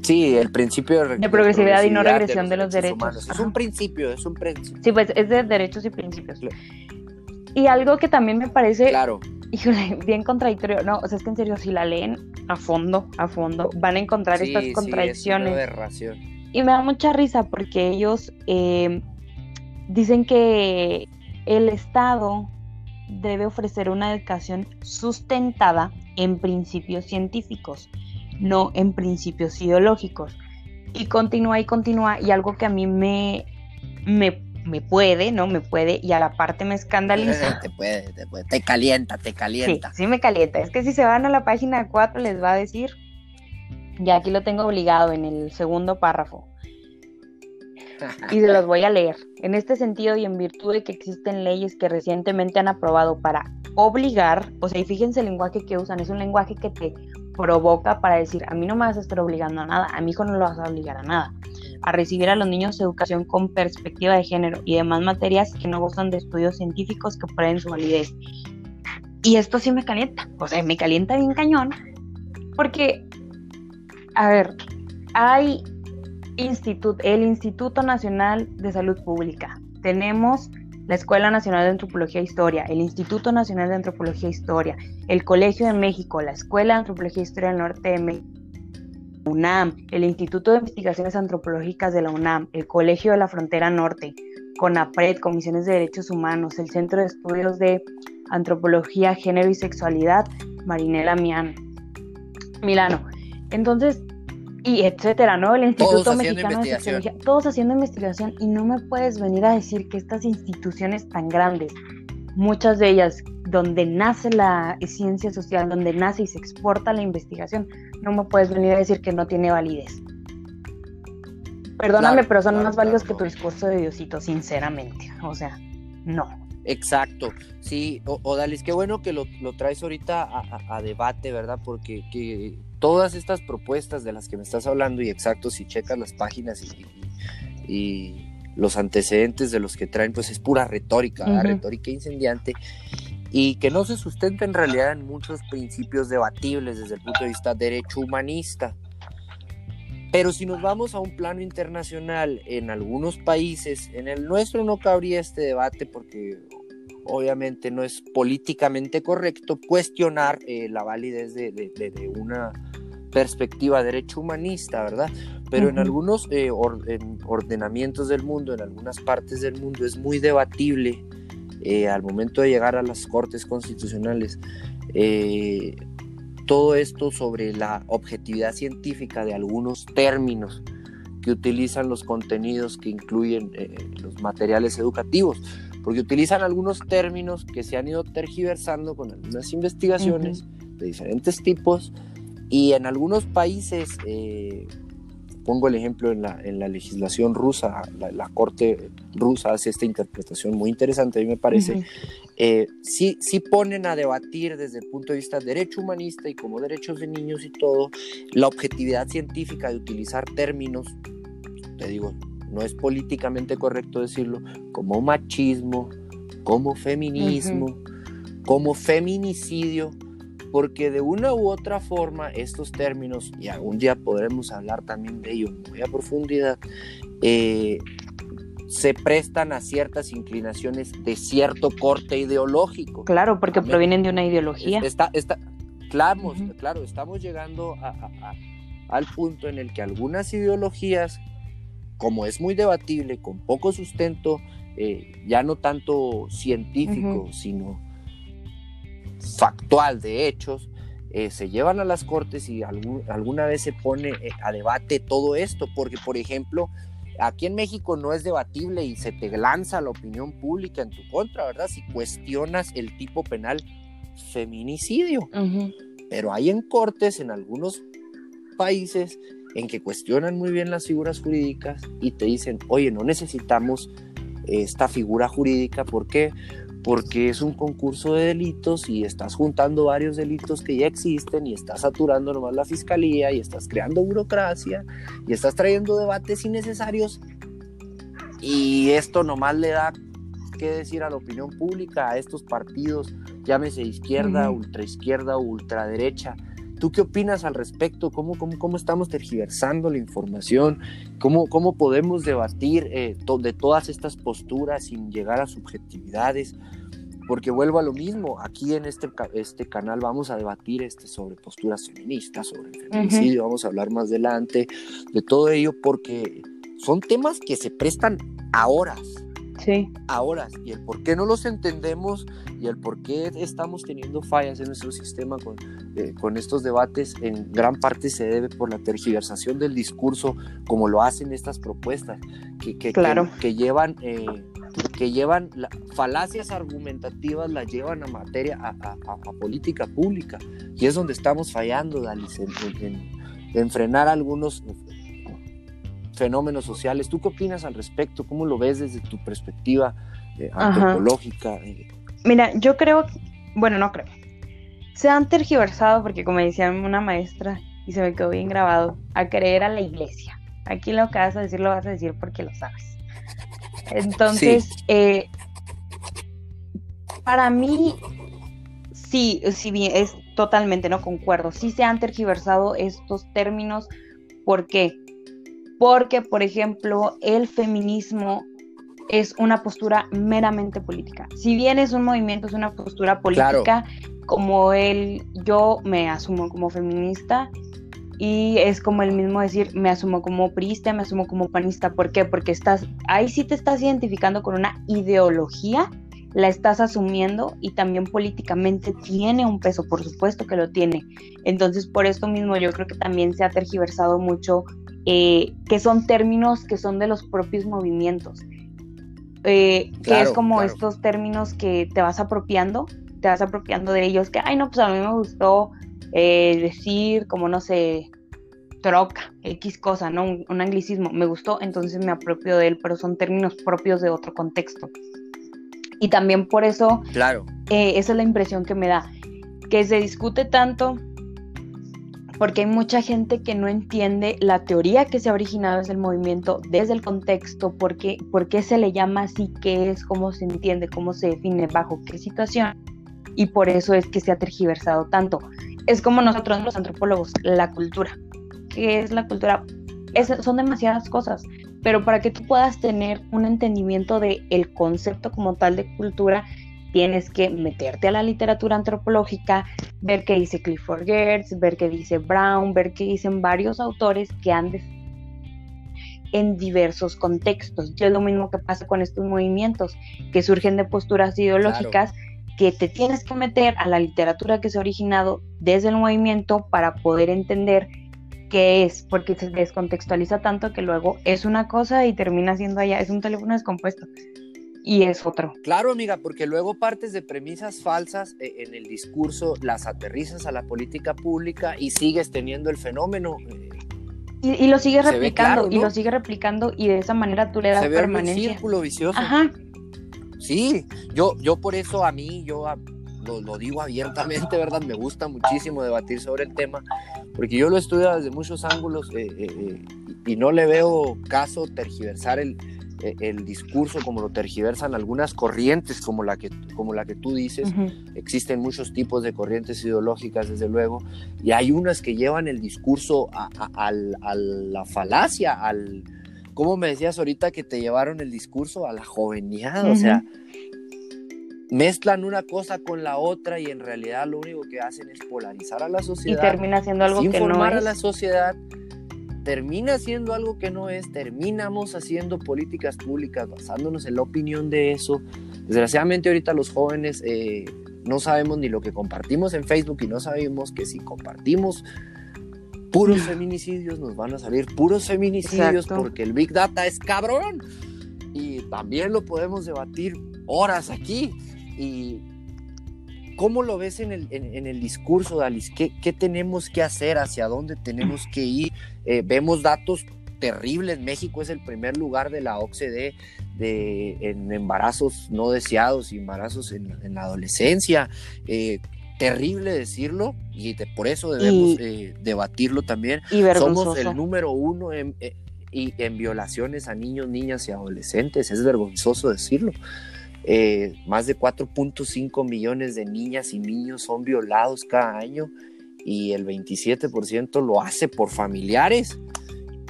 Sí, el principio de, progresividad, y no regresión de los, derechos. Es un principio, es un principio. Sí, pues es de derechos y principios. Y algo que también me parece, claro. bien contradictorio, no, o sea, es que en serio, si la leen a fondo, a fondo, van a encontrar estas contradicciones. y me da mucha risa porque ellos eh, dicen que el Estado debe ofrecer una educación sustentada en principios científicos no en principios ideológicos. Y continúa y continúa, y algo que a mí me, me, me puede, ¿no? Me puede, y a la parte me escandaliza. te puede, te puede, te calienta, te calienta. Sí, sí me calienta. Es que si se van a la página 4 les va a decir, ya aquí lo tengo obligado en el segundo párrafo. y se los voy a leer. En este sentido y en virtud de que existen leyes que recientemente han aprobado para obligar, o sea, y fíjense el lenguaje que usan, es un lenguaje que te provoca para decir, a mí no me vas a estar obligando a nada, a mi hijo no lo vas a obligar a nada, a recibir a los niños educación con perspectiva de género y demás materias que no gozan de estudios científicos que prueben su validez. Y esto sí me calienta, o sea, me calienta bien cañón, porque, a ver, hay instituto, el Instituto Nacional de Salud Pública, tenemos la Escuela Nacional de Antropología e Historia, el Instituto Nacional de Antropología e Historia, el Colegio de México, la Escuela de Antropología e Historia del Norte de México, UNAM, el Instituto de Investigaciones Antropológicas de la UNAM, el Colegio de la Frontera Norte, CONAPRED, Comisiones de Derechos Humanos, el Centro de Estudios de Antropología, Género y Sexualidad, Marinela Mian, Milano. Entonces, y etcétera, ¿no? El Instituto Mexicano de Sociología, todos haciendo investigación y no me puedes venir a decir que estas instituciones tan grandes, muchas de ellas donde nace la ciencia social, donde nace y se exporta la investigación, no me puedes venir a decir que no tiene validez. Perdóname, pero son más válidos que tu discurso de Diosito, sinceramente. O sea, no. Exacto, sí, Odalis, qué bueno que lo, traes ahorita a, debate, ¿verdad? Porque que todas estas propuestas de las que me estás hablando, y exacto, si checas las páginas y, los antecedentes de los que traen, pues es pura retórica, retórica incendiante, y que no se sustenta en realidad en muchos principios debatibles desde el punto de vista derecho humanista. Pero si nos vamos a un plano internacional, en algunos países, en el nuestro no cabría este debate porque obviamente no es políticamente correcto cuestionar eh, la validez de, una perspectiva derecho humanista, ¿verdad? Pero en algunos eh, ordenamientos del mundo, en algunas partes del mundo, es muy debatible eh, al momento de llegar a las cortes constitucionales todo esto sobre la objetividad científica de algunos términos que utilizan los contenidos que incluyen los materiales educativos porque utilizan algunos términos que se han ido tergiversando con algunas investigaciones de diferentes tipos y en algunos países, eh, pongo el ejemplo en la, en la legislación rusa, la, corte rusa hace esta interpretación muy interesante, a mí me parece, eh, sí, sí ponen a debatir desde el punto de vista derecho humanista y como derechos de niños y todo, la objetividad científica de utilizar términos, te digo, no es políticamente correcto decirlo, como machismo, como feminismo, como feminicidio, porque de una u otra forma estos términos, y algún día podremos hablar también de ellos muy a profundidad, eh, se prestan a ciertas inclinaciones de cierto corte ideológico. Claro, porque provienen de una ideología. Está, está, claro, claro, estamos llegando al punto en el que algunas ideologías como es muy debatible, con poco sustento, eh, ya no tanto científico, sino factual de hechos, eh, se llevan a las cortes y alguna vez se pone eh, a debate todo esto, porque por ejemplo, aquí en México no es debatible y se te lanza la opinión pública en tu contra, ¿verdad? Si cuestionas el tipo penal feminicidio. Pero hay en cortes en algunos países en que cuestionan muy bien las figuras jurídicas y te dicen, oye, no necesitamos esta figura jurídica, ¿por qué? Porque es un concurso de delitos y estás juntando varios delitos que ya existen y estás saturando nomás la fiscalía y estás creando burocracia y estás trayendo debates innecesarios y esto nomás le da qué decir a la opinión pública, a estos partidos, llámese izquierda, ultraizquierda o ultraderecha. ¿Tú qué opinas al respecto? ¿Cómo, cómo, estamos tergiversando la información? ¿Cómo, cómo podemos debatir eh, de todas estas posturas sin llegar a subjetividades? Porque vuelvo a lo mismo, aquí en este, este canal vamos a debatir este, sobre posturas feministas, sobre el feminicidio, vamos a hablar más adelante de todo ello porque son temas que se prestan a horas. Sí. A horas. Y el por qué no los entendemos y el por qué estamos teniendo fallas en nuestro sistema con, eh, con estos debates, en gran parte se debe por la tergiversación del discurso, como lo hacen estas propuestas, que, que, que, llevan... Eh, que llevan falacias argumentativas, las llevan a materia, a, política pública. Y es donde estamos fallando, Dalis, en, frenar algunos fenómenos sociales. ¿Tú qué opinas al respecto? ¿Cómo lo ves desde tu perspectiva eh, antropológica? Eh, Mira, yo creo, bueno, no creo. Se han tergiversado porque, como decía una maestra, y se me quedó bien grabado, a creer a la iglesia. Aquí lo que vas a decir lo vas a decir porque lo sabes. Entonces, eh, para mí, sí, sí, bien, es totalmente, no concuerdo. Sí se han tergiversado estos términos. ¿Por qué? Porque, por ejemplo, el feminismo es una postura meramente política. Si bien es un movimiento, es una postura política, como él, yo me asumo como feminista y es como el mismo decir, me asumo como priista, me asumo como panista. ¿Por qué? Porque estás, ahí sí te estás identificando con una ideología, la estás asumiendo y también políticamente tiene un peso, por supuesto que lo tiene. Entonces, por esto mismo yo creo que también se ha tergiversado mucho, eh, que son términos que son de los propios movimientos. Eh, que es como estos términos que te vas apropiando, te vas apropiando de ellos, que, ay, no, pues a mí me gustó eh, decir como no sé, troca, X cosa, ¿no? Un, anglicismo, me gustó, entonces me apropio de él, pero son términos propios de otro contexto. Y también por eso, claro. Eh, esa es la impresión que me da, que se discute tanto porque hay mucha gente que no entiende la teoría que se ha originado desde el movimiento, desde el contexto, por qué, se le llama así, qué es, cómo se entiende, cómo se define, bajo qué situación, y por eso es que se ha tergiversado tanto es como nosotros los antropólogos, la cultura. ¿Qué es la cultura? son demasiadas cosas, pero para que tú puedas tener un entendimiento del el concepto como tal de cultura, tienes que meterte a la literatura antropológica, ver qué dice Clifford Geertz, ver qué dice Brown, ver qué dicen varios autores que han en diversos contextos. Y es lo mismo que pasa con estos movimientos que surgen de posturas ideológicas que te tienes que meter a la literatura que se ha originado desde el movimiento para poder entender qué es, porque se descontextualiza tanto que luego es una cosa y termina siendo allá, es un teléfono descompuesto y es otro. Claro, amiga, porque luego partes de premisas falsas eh, en el discurso, las aterrizas a la política pública y sigues teniendo el fenómeno. Eh, y, lo sigues replicando, y lo sigues replicando, y de esa manera tú le das se ve permanencia. Un círculo vicioso. Ajá, Sí, yo, yo por eso a mí, yo lo, digo abiertamente, ¿verdad? Me gusta muchísimo debatir sobre el tema, porque yo lo estudio desde muchos ángulos eh, eh, eh, y no le veo caso tergiversar el, el, discurso como lo tergiversan algunas corrientes como la que, como la que tú dices. Existen muchos tipos de corrientes ideológicas, desde luego, y hay unas que llevan el discurso a, a la falacia, al ¿Cómo me decías ahorita que te llevaron el discurso a la jovenidad? O sea, mezclan una cosa con la otra y en realidad lo único que hacen es polarizar a la sociedad. Y termina siendo algo que no es. a la sociedad, termina siendo algo que no es, terminamos haciendo políticas públicas basándonos en la opinión de eso. Desgraciadamente ahorita los jóvenes eh, no sabemos ni lo que compartimos en Facebook y no sabemos que si compartimos puros feminicidios, nos van a salir puros feminicidios porque el Big Data es cabrón. Y también lo podemos debatir horas aquí. ¿Y cómo lo ves en el, en, el discurso, Dalis? ¿Qué, ¿Qué, tenemos que hacer? ¿Hacia dónde tenemos que ir? Eh, vemos datos terribles. México es el primer lugar de la OCDE de, en embarazos no deseados y embarazos en, en la adolescencia. Eh, terrible decirlo y por eso debemos eh, debatirlo también. Somos el número uno en, en violaciones a niños, niñas y adolescentes. Es vergonzoso decirlo. Eh, más de 4.5 millones de niñas y niños son violados cada año y el 27% lo hace por familiares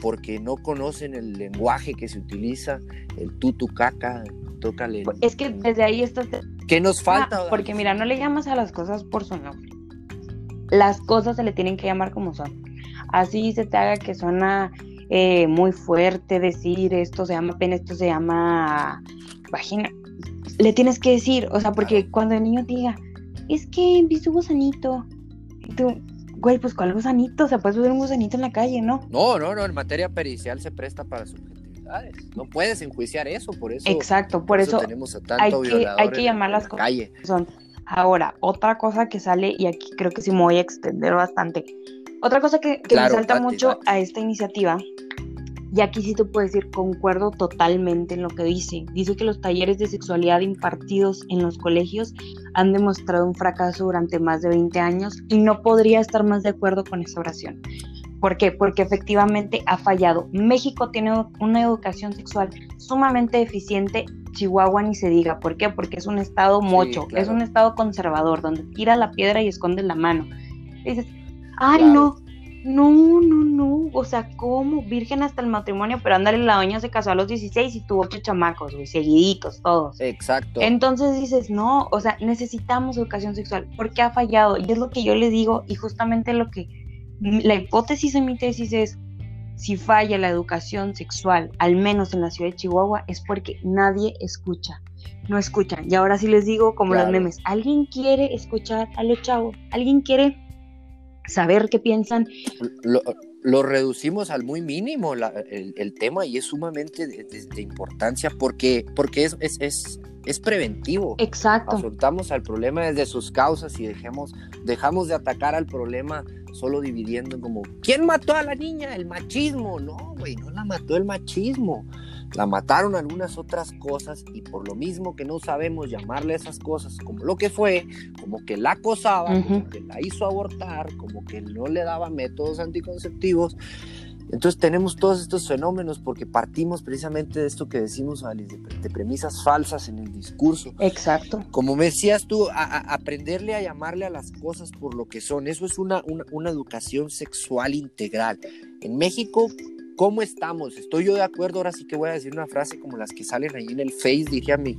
porque no conocen el lenguaje que se utiliza, el tutu caca, tócale. Es que desde ahí esto... ¿Qué nos falta? Ah, porque mira, no le llamas a las cosas por su nombre. Las cosas se le tienen que llamar como son. Así se te haga que suena eh, muy fuerte decir esto se llama pene, esto se llama vagina. Le tienes que decir, o sea, porque cuando el niño diga, es que vi su gusanito, y tú, güey, pues ¿cuál gusanito? O sea, puedes ver un gusanito en la calle, ¿no? No, no, no, en materia pericial se presta para subjetividades. No puedes enjuiciar eso, por eso. Exacto, por, eso, tenemos a tanto hay que, hay que llamar las cosas. Son. Ahora, otra cosa que sale, y aquí creo que sí me voy a extender bastante. Otra cosa que, que me salta mucho a esta iniciativa y aquí sí te puedo decir, concuerdo totalmente en lo que dice. Dice que los talleres de sexualidad impartidos en los colegios han demostrado un fracaso durante más de 20 años y no podría estar más de acuerdo con esa oración. ¿Por qué? Porque efectivamente ha fallado. México tiene una educación sexual sumamente eficiente, Chihuahua ni se diga. ¿Por qué? Porque es un estado mocho, es un estado conservador, donde tira la piedra y esconde la mano. dices, ay no, no, no, no, o sea, ¿cómo? Virgen hasta el matrimonio, pero ándale, la doña se casó a los 16 y tuvo ocho chamacos, güey, seguiditos, todos. Exacto. Entonces dices, no, o sea, necesitamos educación sexual, porque ha fallado, y es lo que yo le digo, y justamente lo que, la hipótesis en mi tesis es, si falla la educación sexual, al menos en la ciudad de Chihuahua, es porque nadie escucha, no escuchan. Y ahora sí les digo, como los memes, ¿alguien quiere escuchar a los chavos? ¿Alguien quiere saber qué piensan. Lo, reducimos al muy mínimo el, tema y es sumamente de, importancia porque, porque es, es, es, preventivo. Exacto. Afrontamos al problema desde sus causas y dejemos, dejamos de atacar al problema solo dividiendo como, ¿quién mató a la niña? El machismo. No, güey, no la mató el machismo la mataron algunas otras cosas y por lo mismo que no sabemos llamarle a esas cosas como lo que fue, como que la acosaba, como que la hizo abortar, como que no le daba métodos anticonceptivos. Entonces tenemos todos estos fenómenos porque partimos precisamente de esto que decimos, Alice, de, premisas falsas en el discurso. Exacto. Como me decías tú, a, aprenderle a llamarle a las cosas por lo que son. Eso es una, una, una educación sexual integral. En México ¿Cómo estamos? Estoy yo de acuerdo, ahora sí que voy a decir una frase como las que salen ahí en el Face, dije a mi,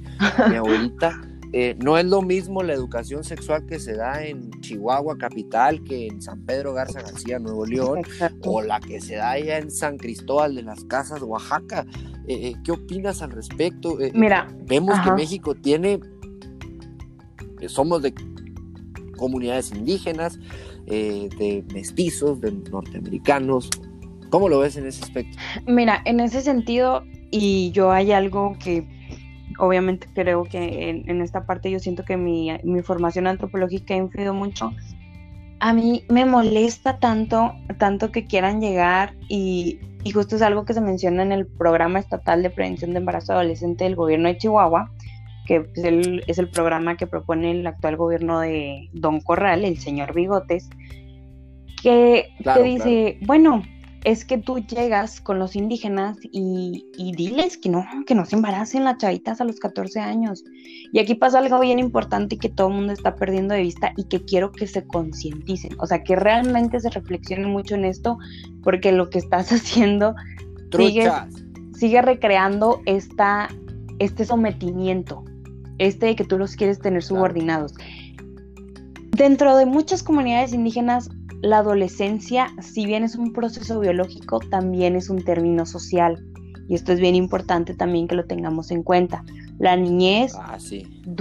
mi abuelita. Eh, no es lo mismo la educación sexual que se da en Chihuahua capital que en San Pedro Garza García, Nuevo León, o la que se da allá en San Cristóbal de las Casas, Oaxaca. Eh, eh, ¿Qué opinas al respecto? Mira, vemos que México tiene, somos de comunidades indígenas, de mestizos, de norteamericanos, ¿Cómo lo ves en ese aspecto? Mira, en ese sentido, y yo hay algo que obviamente creo que en, esta parte yo siento que mi, formación antropológica ha influido mucho. A mí me molesta tanto, tanto que quieran llegar y, y justo es algo que se menciona en el programa estatal de prevención de embarazo adolescente del gobierno de Chihuahua, que es el, es el programa que propone el actual gobierno de Don Corral, el señor Bigotes, que te dice, bueno, es que tú llegas con los indígenas y, diles que no, que no se embaracen las chavitas a los 14 años. Y aquí pasa algo bien importante que todo el mundo está perdiendo de vista y que quiero que se concienticen. O sea, que realmente se reflexionen mucho en esto, porque lo que estás haciendo sigue, sigue recreando esta, este sometimiento, este de que tú los quieres tener subordinados. Dentro de muchas comunidades indígenas la adolescencia, si bien es un proceso biológico, también es un término social. Y esto es bien importante también que lo tengamos en cuenta. La niñez ah,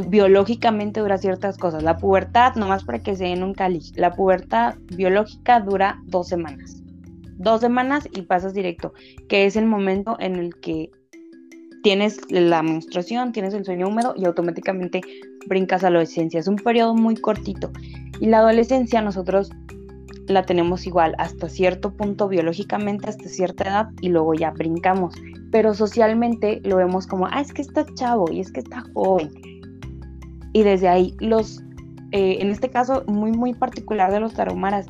biológicamente dura ciertas cosas. La pubertad, nomás para que se den un cáliz, la pubertad biológica dura dos semanas. Dos semanas y pasas directo, que es el momento en el que tienes la menstruación, tienes el sueño húmedo y automáticamente brincas a la adolescencia. Es un periodo muy cortito. Y la adolescencia nosotros la tenemos igual hasta cierto punto biológicamente, hasta cierta edad y luego ya brincamos. Pero socialmente lo vemos como, ah, es que está chavo y es que está joven. Y desde ahí los, eh, en este caso muy, muy particular de los tarumaras,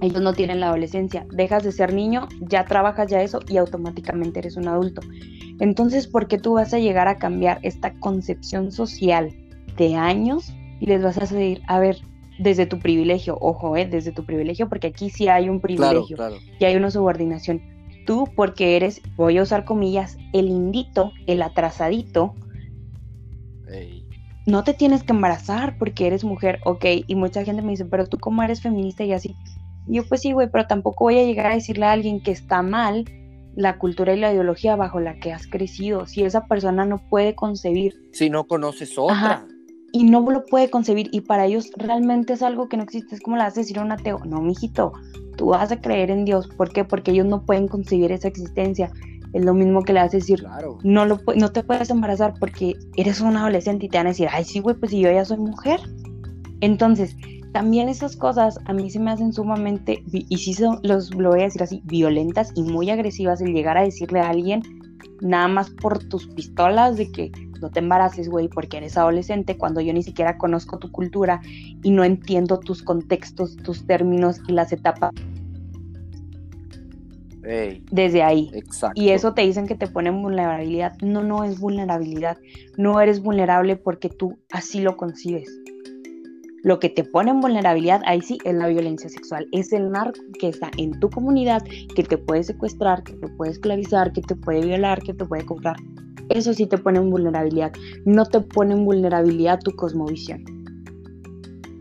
ellos no tienen la adolescencia. Dejas de ser niño, ya trabajas ya eso y automáticamente eres un adulto. Entonces, ¿por qué tú vas a llegar a cambiar esta concepción social de años y les vas a decir, a ver, desde tu privilegio, ojo, eh, desde tu privilegio, porque aquí sí hay un privilegio y hay una subordinación. Tú, porque eres, voy a usar comillas, el indito, el atrasadito, no te tienes que embarazar porque eres mujer, ok, y mucha gente me dice, pero tú cómo eres feminista y así. yo pues sí, güey, pero tampoco voy a llegar a decirle a alguien que está mal la cultura y la ideología bajo la que has crecido, si esa persona no puede concebir. Si no conoces otra. Y no lo puede concebir, y para ellos realmente es algo que no existe, es como le hace decir a un ateo, no, mijito, tú vas a creer en Dios, ¿por qué? Porque ellos no pueden concebir esa existencia. Es lo mismo que le hace decir, no, lo, no te puedes embarazar porque eres un adolescente y te van a decir, ay, sí, güey, pues si yo ya soy mujer. Entonces, también esas cosas a mí se me hacen sumamente, y sí son, los, lo voy a decir así, violentas y muy agresivas el llegar a decirle a alguien nada más por tus pistolas de que no te embaraces, güey, porque eres adolescente, cuando yo ni siquiera conozco tu cultura y no entiendo tus contextos, tus términos y las etapas. Desde ahí. Exacto. Y eso te dicen que te ponen vulnerabilidad. No, no es vulnerabilidad. No eres vulnerable porque tú así lo concibes. Lo que te pone en vulnerabilidad, ahí sí, es la violencia sexual. Es el narco que está en tu comunidad, que te puede secuestrar, que te puede esclavizar, que te puede violar, que te puede comprar. Eso sí te pone en vulnerabilidad. No te pone en vulnerabilidad tu cosmovisión.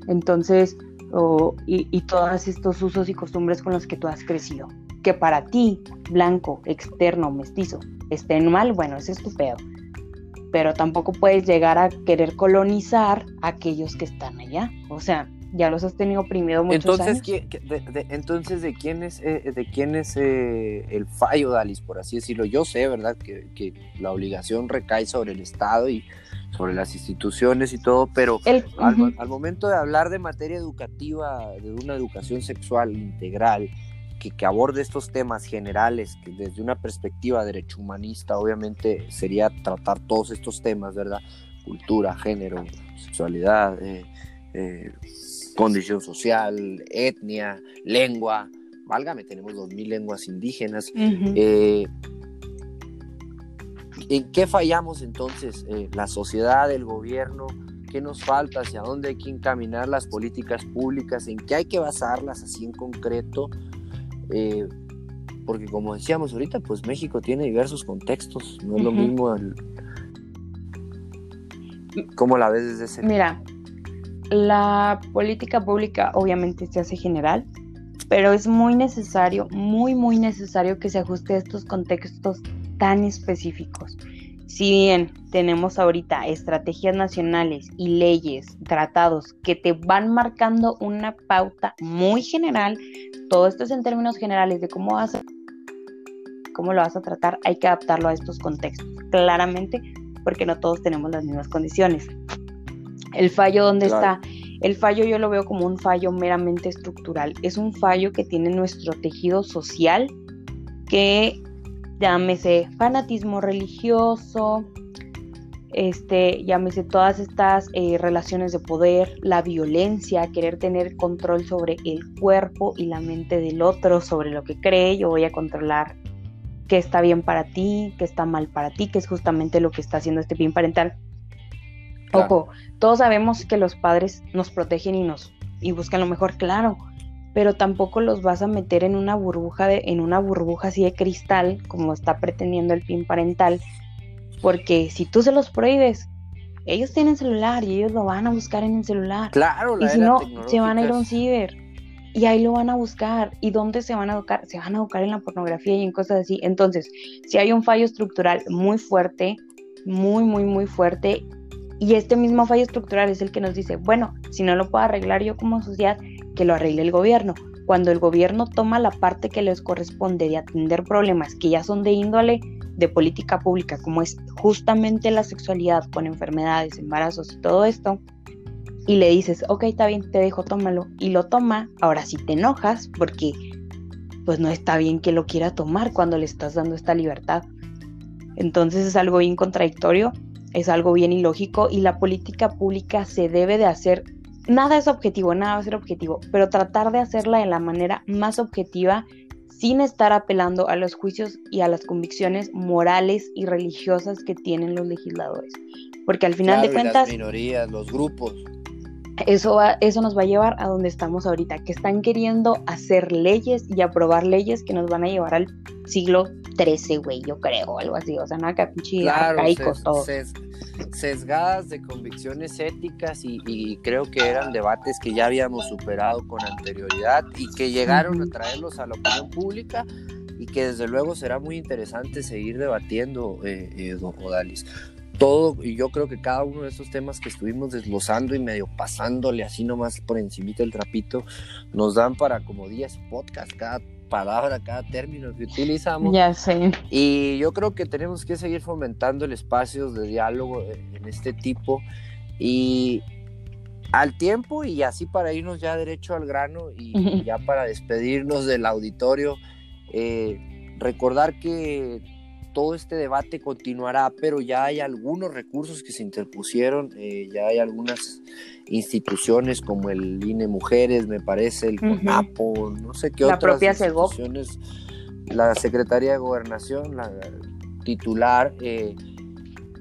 Entonces, y, y todos estos usos y costumbres con los que tú has crecido. Que para ti, blanco, externo, mestizo, estén mal, bueno, es estupendo pero tampoco puedes llegar a querer colonizar a aquellos que están allá. O sea, ya los has tenido oprimido muchos entonces, años. de, entonces, ¿de quién es, eh, de quién es eh, el fallo, Dalis, por así decirlo? Yo sé, ¿verdad?, que, la obligación recae sobre el Estado y sobre las instituciones y todo, pero al, al, momento de hablar de materia educativa, de una educación sexual integral, que, aborde estos temas generales, que desde una perspectiva derecho humanista, obviamente sería tratar todos estos temas, ¿verdad? Cultura, género, sexualidad, eh, eh, condición social, etnia, lengua. Válgame, tenemos 2.000 lenguas indígenas. Eh, ¿En qué fallamos entonces? la sociedad, el gobierno, ¿qué nos falta? ¿Hacia dónde hay que encaminar las políticas públicas? ¿En qué hay que basarlas así en concreto? Eh, porque como decíamos ahorita, pues México tiene diversos contextos, no es lo mismo el... ¿Cómo la ves desde ese? Mira, la política pública obviamente se hace general, pero es muy necesario, muy, muy necesario que se ajuste a estos contextos tan específicos. Si bien tenemos ahorita estrategias nacionales y leyes, tratados que te van marcando una pauta muy general, todo esto es en términos generales de cómo vas a, cómo lo vas a tratar, hay que adaptarlo a estos contextos, claramente, porque no todos tenemos las mismas condiciones. El fallo, ¿dónde está? El fallo yo lo veo como un fallo meramente estructural. Es un fallo que tiene nuestro tejido social que llámese fanatismo religioso, este, llámese todas estas eh, relaciones de poder, la violencia, querer tener control sobre el cuerpo y la mente del otro, sobre lo que cree, yo voy a controlar qué está bien para ti, qué está mal para ti, que es justamente lo que está haciendo este bien parental. Ojo, todos sabemos que los padres nos protegen y nos y buscan lo mejor, claro, pero tampoco los vas a meter en una burbuja de, en una burbuja así de cristal, como está pretendiendo el PIN parental, porque si tú se los prohíbes, ellos tienen celular y ellos lo van a buscar en el celular. Claro, Y si no, se van a ir a un ciber y ahí lo van a buscar. ¿Y dónde se van a educar? Se van a educar en la pornografía y en cosas así. Entonces, si hay un fallo estructural muy fuerte, muy, muy, muy fuerte, y este mismo fallo estructural es el que nos dice, bueno, si no lo puedo arreglar yo como sociedad, que lo arregle el gobierno. Cuando el gobierno toma la parte que les corresponde de atender problemas que ya son de índole de política pública, como es justamente la sexualidad con enfermedades, embarazos y todo esto, y le dices, ok, está bien, te dejo, tómalo, y lo toma, ahora sí te enojas porque pues no está bien que lo quiera tomar cuando le estás dando esta libertad. Entonces es algo bien contradictorio, es algo bien ilógico y la política pública se debe de hacer nada es objetivo, nada va a ser objetivo, pero tratar de hacerla de la manera más objetiva sin estar apelando a los juicios y a las convicciones morales y religiosas que tienen los legisladores. Porque al final de cuentas... Las minorías, los grupos. Eso, eso nos va a llevar a donde estamos ahorita, que están queriendo hacer leyes y aprobar leyes que nos van a llevar al siglo XIII, güey, yo creo, algo así. O sea, nada que pinche claro, sesgadas de convicciones éticas y, creo que eran debates que ya habíamos superado con anterioridad y que llegaron a traerlos a la opinión pública y que desde luego será muy interesante seguir debatiendo, eh, eh Odalis todo, y yo creo que cada uno de esos temas que estuvimos desglosando y medio pasándole así nomás por encima del trapito, nos dan para como 10 podcasts, cada palabra, cada término que utilizamos. Ya sé. Y yo creo que tenemos que seguir fomentando el espacio de diálogo en este tipo y al tiempo y así para irnos ya derecho al grano y ya para despedirnos del auditorio, eh, recordar que todo este debate continuará, pero ya hay algunos recursos que se interpusieron, eh, ya hay algunas instituciones como el INE Mujeres, me parece, el CONAPO, no sé qué la otras propia instituciones, la Secretaría de Gobernación, la titular, eh,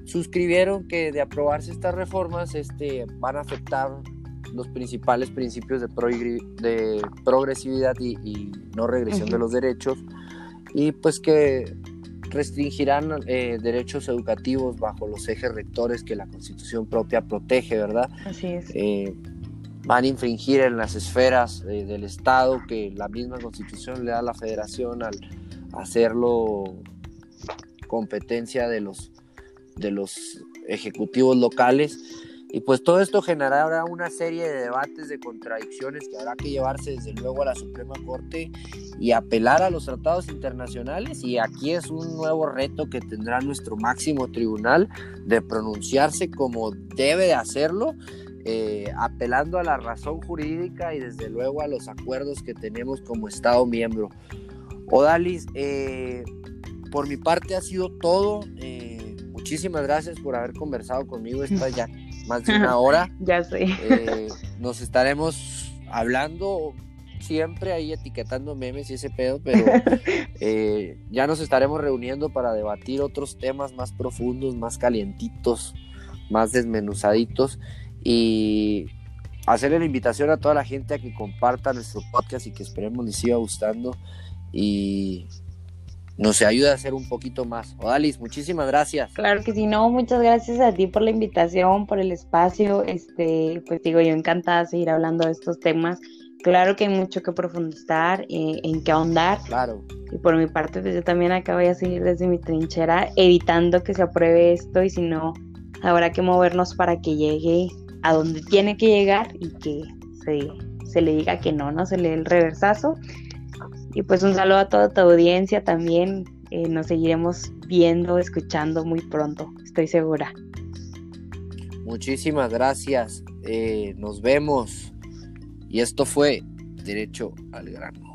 suscribieron que de aprobarse estas reformas este, van a afectar los principales principios de, de progresividad y, no regresión de los derechos. Y pues que restringirán eh, derechos educativos bajo los ejes rectores que la Constitución propia protege, ¿verdad? Así es. Eh, van a infringir en las esferas eh, del Estado que la misma Constitución le da a la Federación al hacerlo competencia de los, de los ejecutivos locales y pues todo esto generará una serie de debates, de contradicciones que habrá que llevarse desde luego a la Suprema Corte y apelar a los tratados internacionales. Y aquí es un nuevo reto que tendrá nuestro máximo tribunal de pronunciarse como debe de hacerlo, eh, apelando a la razón jurídica y desde luego a los acuerdos que tenemos como Estado miembro. Odalis, eh, por mi parte ha sido todo. Eh, muchísimas gracias por haber conversado conmigo esta ya más de una hora. ya sé. Eh, nos estaremos hablando siempre ahí etiquetando memes y ese pedo, pero eh, ya nos estaremos reuniendo para debatir otros temas más profundos, más calientitos, más desmenuzaditos y hacerle la invitación a toda la gente a que comparta nuestro podcast y que esperemos les siga gustando y nos ayuda a hacer un poquito más. Odalis, muchísimas gracias. Claro que sí, no, muchas gracias a ti por la invitación, por el espacio. Este, pues digo, yo encantada de seguir hablando de estos temas. Claro que hay mucho que profundizar, eh, en qué ahondar. Claro. Y por mi parte, pues yo también acá voy a seguir desde mi trinchera, evitando que se apruebe esto y si no, habrá que movernos para que llegue a donde tiene que llegar y que se, se le diga que no, no se le dé el reversazo. Y pues un saludo a toda tu audiencia también. Eh, nos seguiremos viendo, escuchando muy pronto, estoy segura. Muchísimas gracias. Eh, nos vemos. Y esto fue Derecho al Grano.